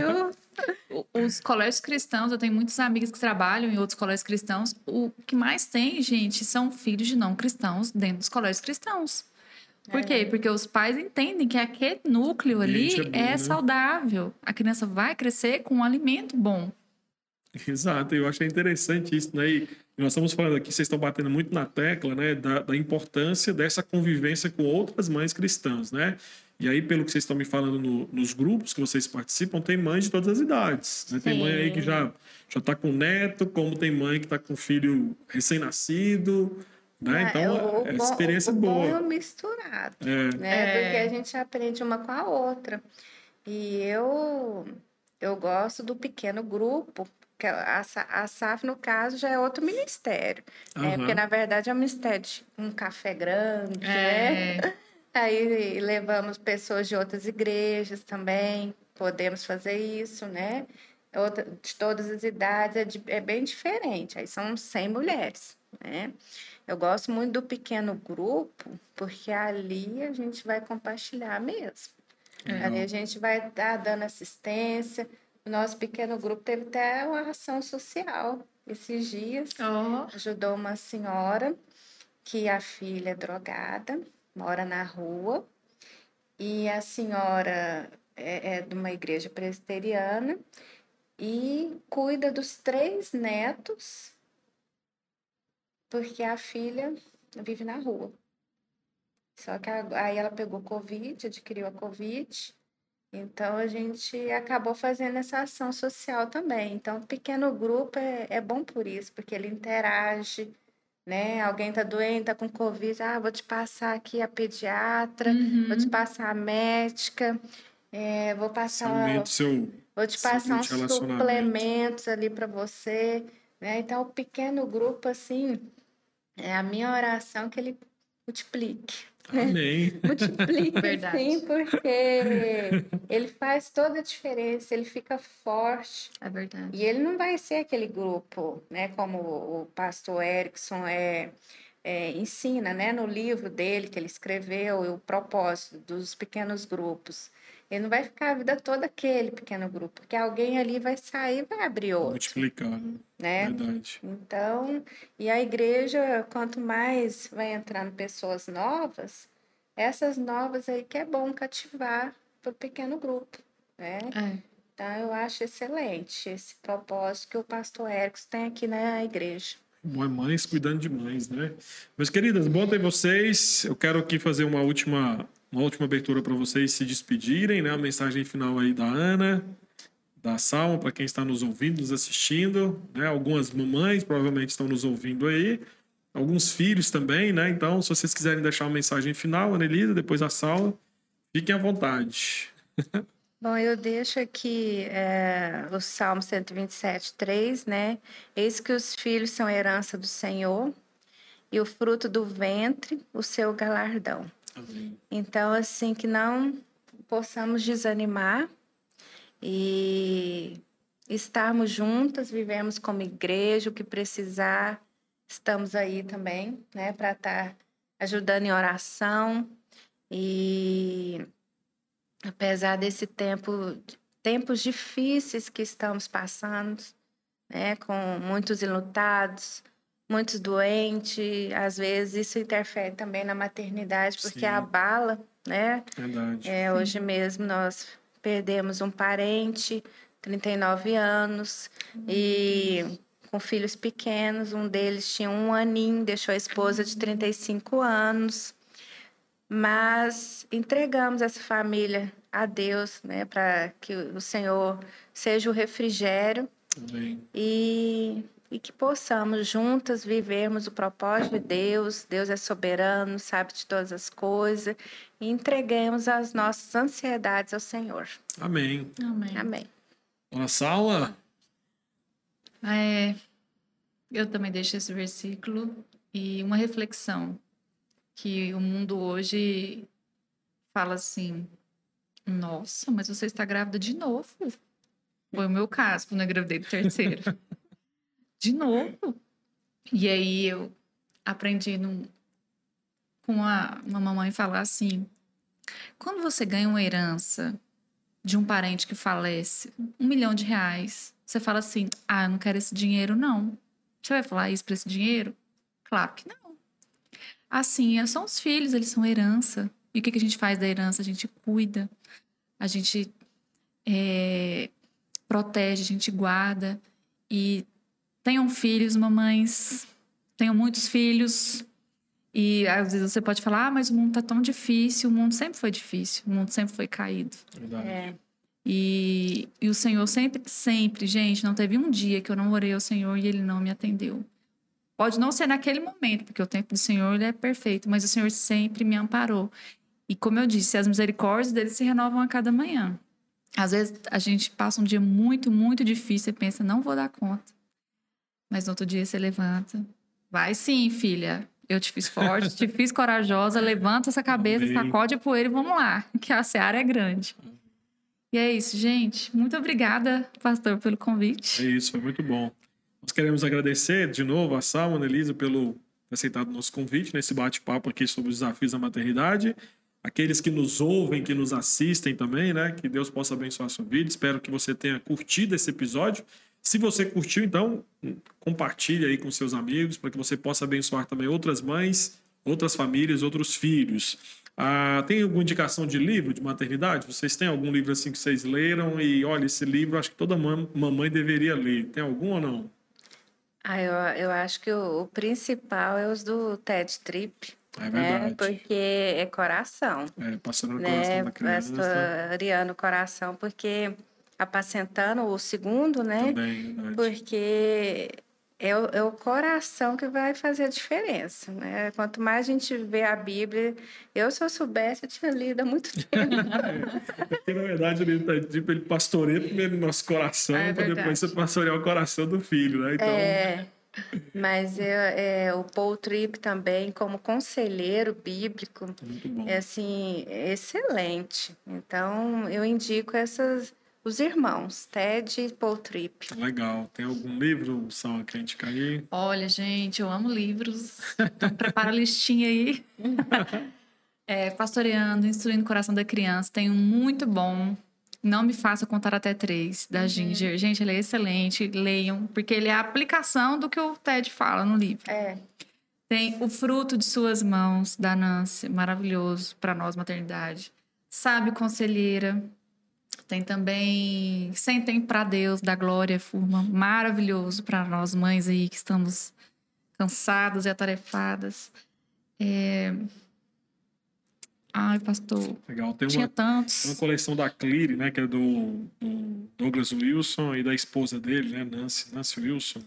Os colégios cristãos, eu tenho muitos amigos que trabalham em outros colégios cristãos. O que mais tem, gente, são filhos de não cristãos dentro dos colégios cristãos. Por é. quê? Porque os pais entendem que aquele núcleo ali é, bom, é né? saudável. A criança vai crescer com um alimento bom. Exato, eu achei interessante isso, né? E nós estamos falando aqui, vocês estão batendo muito na tecla, né, da, da importância dessa convivência com outras mães cristãs, né? E aí, pelo que vocês estão me falando no, nos grupos que vocês participam, tem mães de todas as idades. Né? Tem mãe aí que já já está com neto, como tem mãe que está com filho recém-nascido. Né? Ah, Então, o é bom- experiência o bom boa. é o misturado. É, né? É. Porque a gente aprende uma com a outra. E eu eu gosto do pequeno grupo, que a, a SAF, no caso, já é outro ministério. né? Aham. Porque, na verdade, é um ministério de um café grande, né? É, Aí levamos pessoas de outras igrejas também, podemos fazer isso, né? Outra, de todas as idades, é, de- é bem diferente. Aí são 100 mulheres, né? Eu gosto muito do pequeno grupo, porque ali a gente vai compartilhar mesmo. Ali a gente vai estar dando assistência. O nosso pequeno grupo teve até uma ação social esses dias. Ajudou uma senhora que a filha é drogada, mora na rua, e a senhora é, é de uma igreja presbiteriana e cuida dos três netos, porque a filha vive na rua. Só que a- aí ela pegou Covid, adquiriu a Covid, então a gente acabou fazendo essa ação social também. Então, o pequeno grupo é, é bom por isso, porque ele interage, né? Alguém tá doente, tá com Covid, ah, vou te passar aqui a pediatra, vou te uhum. passar a médica, é, vou passar, o seu. vou te passar uns suplementos ali para você, né? Então, o pequeno grupo, assim, é a minha oração que ele multiplique. Amém. Multiplica, Verdade. sim, porque ele faz toda a diferença, ele fica forte. é verdade. E ele não vai ser aquele grupo, né, como o pastor Erickson é, é, ensina, né, no livro dele que ele escreveu, o propósito dos pequenos grupos. Ele não vai ficar a vida toda aquele pequeno grupo, porque alguém ali vai sair e vai abrir outro, Multiplicar, né? Verdade. Então, e a igreja, quanto mais vai entrando pessoas novas, essas novas aí que é bom cativar para o pequeno grupo, né? É. Então, eu acho excelente esse propósito que o pastor Erickson tem aqui na igreja. É mães cuidando de mães, né? Meus queridas, bom ter vocês. Eu quero aqui fazer uma última, uma última abertura para vocês se despedirem, né? A mensagem final aí da Ana, da Salma, para quem está nos ouvindo, nos assistindo, né? Algumas mamães provavelmente estão nos ouvindo aí, alguns filhos também, né? Então, se vocês quiserem deixar uma mensagem final, Ana Elisa, depois a Salma, fiquem à vontade. Bom, eu deixo aqui é, o Salmo 127, 3, né? Eis que os filhos são herança do Senhor e o fruto do ventre, o seu galardão. Então, assim, que não possamos desanimar e estarmos juntas, vivemos como igreja, o que precisar, estamos aí também, né, para estar ajudando em oração. E apesar desse tempo, tempos difíceis que estamos passando, né, com muitos enlutados, muitos doentes, às vezes isso interfere também na maternidade, porque Sim. abala, né? Verdade. É, hoje mesmo nós perdemos um parente, 39 anos, e com filhos pequenos. Um deles tinha um aninho, deixou a esposa de 35 anos. Mas entregamos essa família a Deus, né, para que o Senhor seja o refrigério Amém. e, e que possamos juntas vivermos o propósito de Deus. Deus é soberano, sabe de todas as coisas. E entreguemos as nossas ansiedades ao Senhor. Amém. Amém. Amém. Dona Salma, É, eu também deixo esse versículo e uma reflexão que o mundo hoje fala assim: Nossa, mas você está grávida de novo. Foi o meu caso quando eu engravidei do terceiro. De novo. E aí eu aprendi num- com a, uma mamãe falar assim: quando você ganha uma herança de um parente que falece, um milhão de reais, você fala assim: ah, eu não quero esse dinheiro, não. Você vai falar isso para esse dinheiro? Claro que não. Assim, é- são os filhos, eles são herança. E o que, a gente faz da herança? A gente cuida, a gente é, protege, a gente guarda. E tenham filhos, mamães, tenham muitos filhos. E às vezes você pode falar, ah, mas o mundo tá tão difícil. O mundo sempre foi difícil. O mundo sempre foi caído. Verdade. É. E, e o Senhor sempre, sempre, gente, não teve um dia que eu não orei ao Senhor e Ele não me atendeu. Pode não ser naquele momento, porque o tempo do Senhor ele é perfeito, mas o Senhor sempre me amparou. E como eu disse, as misericórdias dele se renovam a cada manhã. Às vezes a gente passa um dia muito, muito difícil e pensa, não vou dar conta. Mas no outro dia você levanta. Vai sim, filha. Eu te fiz forte, te fiz corajosa. Levanta essa cabeça, Amém. sacode a poeira e vamos lá, que a seara é grande. E é isso, gente. Muito obrigada, pastor, pelo É convite. isso, foi muito bom. Nós queremos agradecer de novo a Salma, a Elisa, pelo ter aceitado o nosso convite nesse bate-papo aqui sobre os desafios da maternidade. Aqueles que nos ouvem, que nos assistem também, né? Que Deus possa abençoar a sua vida. Espero que você tenha curtido esse episódio. Se você curtiu, então compartilhe aí com seus amigos para que você possa abençoar também outras mães, outras famílias, outros filhos. Ah, tem alguma indicação de livro de maternidade? Vocês têm algum livro assim que vocês leram e olha esse livro acho que toda mam- mamãe deveria ler. Tem algum ou não? Ah, eu, eu acho que o, o principal é os do TED Trip, É né? verdade. Porque é coração, É, passando no né? coração da criança. Pastoreando o coração, porque apacentando o segundo, né? Também. Porque é o, é o coração que vai fazer a diferença, né? Quanto mais a gente vê a Bíblia, eu se eu soubesse, eu tinha lido há muito tempo. Porque, na verdade, ele, tá, tipo, ele pastoreia primeiro o nosso coração, É para depois você pastorear o coração do filho, né? Então, É, mas eu, é, o Paul Tripp também, como conselheiro bíblico, é assim, excelente. Então, eu indico essas, os irmãos, Ted e Paul Tripp. Legal. Tem algum livro, Sal, que a gente cair? Olha, gente, eu amo livros. Então, prepara a listinha aí. É, pastoreando, instruindo o coração da criança. Tem um muito bom. Não me faça contar até três, da Ginger. Gente, ele é excelente. Leiam, porque ele é a aplicação do que o Ted fala no livro. É, Tem O Fruto de Suas Mãos, da Nancy. Maravilhoso para nós, maternidade. Sabe Conselheira. Tem também Sentem para Deus, da Glória Furman. Maravilhoso para nós mães aí que estamos cansadas e atarefadas. É... Ai, pastor, Legal. Tem tinha uma, tantos. uma coleção da Cleary, né? Que é do, do Douglas Wilson e da esposa dele, né? Nancy, Nancy Wilson.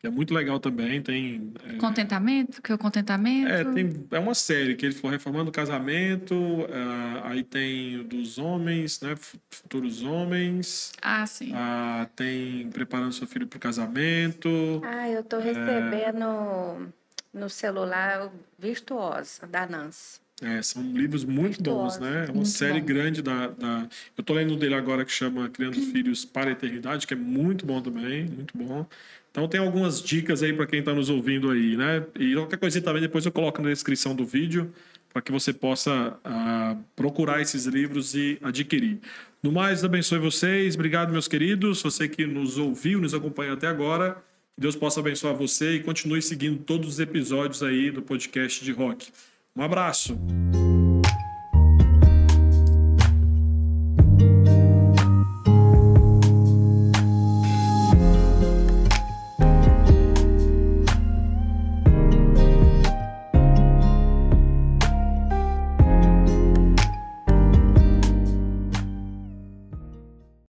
Que é muito legal também. Tem. é, Contentamento, que é o contentamento. É, tem, é uma série que ele falou reformando o casamento, ah, aí tem o dos homens, né? fu- Futuros homens, Ah, sim. ah, tem preparando seu filho para o casamento. ah, eu estou recebendo no celular o Virtuosa, da Nancy. É, são livros muito bons, Virtuosa. né? É uma Muito série bom. grande da, da. Eu tô lendo um dele agora que chama Criando Filhos para a Eternidade, que é muito bom também, muito bom. Então tem algumas dicas aí para quem está nos ouvindo aí, né? E qualquer coisinha também depois eu coloco na descrição do vídeo para que você possa ah, procurar esses livros e adquirir. No mais, abençoe vocês. Obrigado, meus queridos. Você que nos ouviu, nos acompanha até agora. Que Deus possa abençoar você e continue seguindo todos os episódios aí do podcast de rock. Um abraço.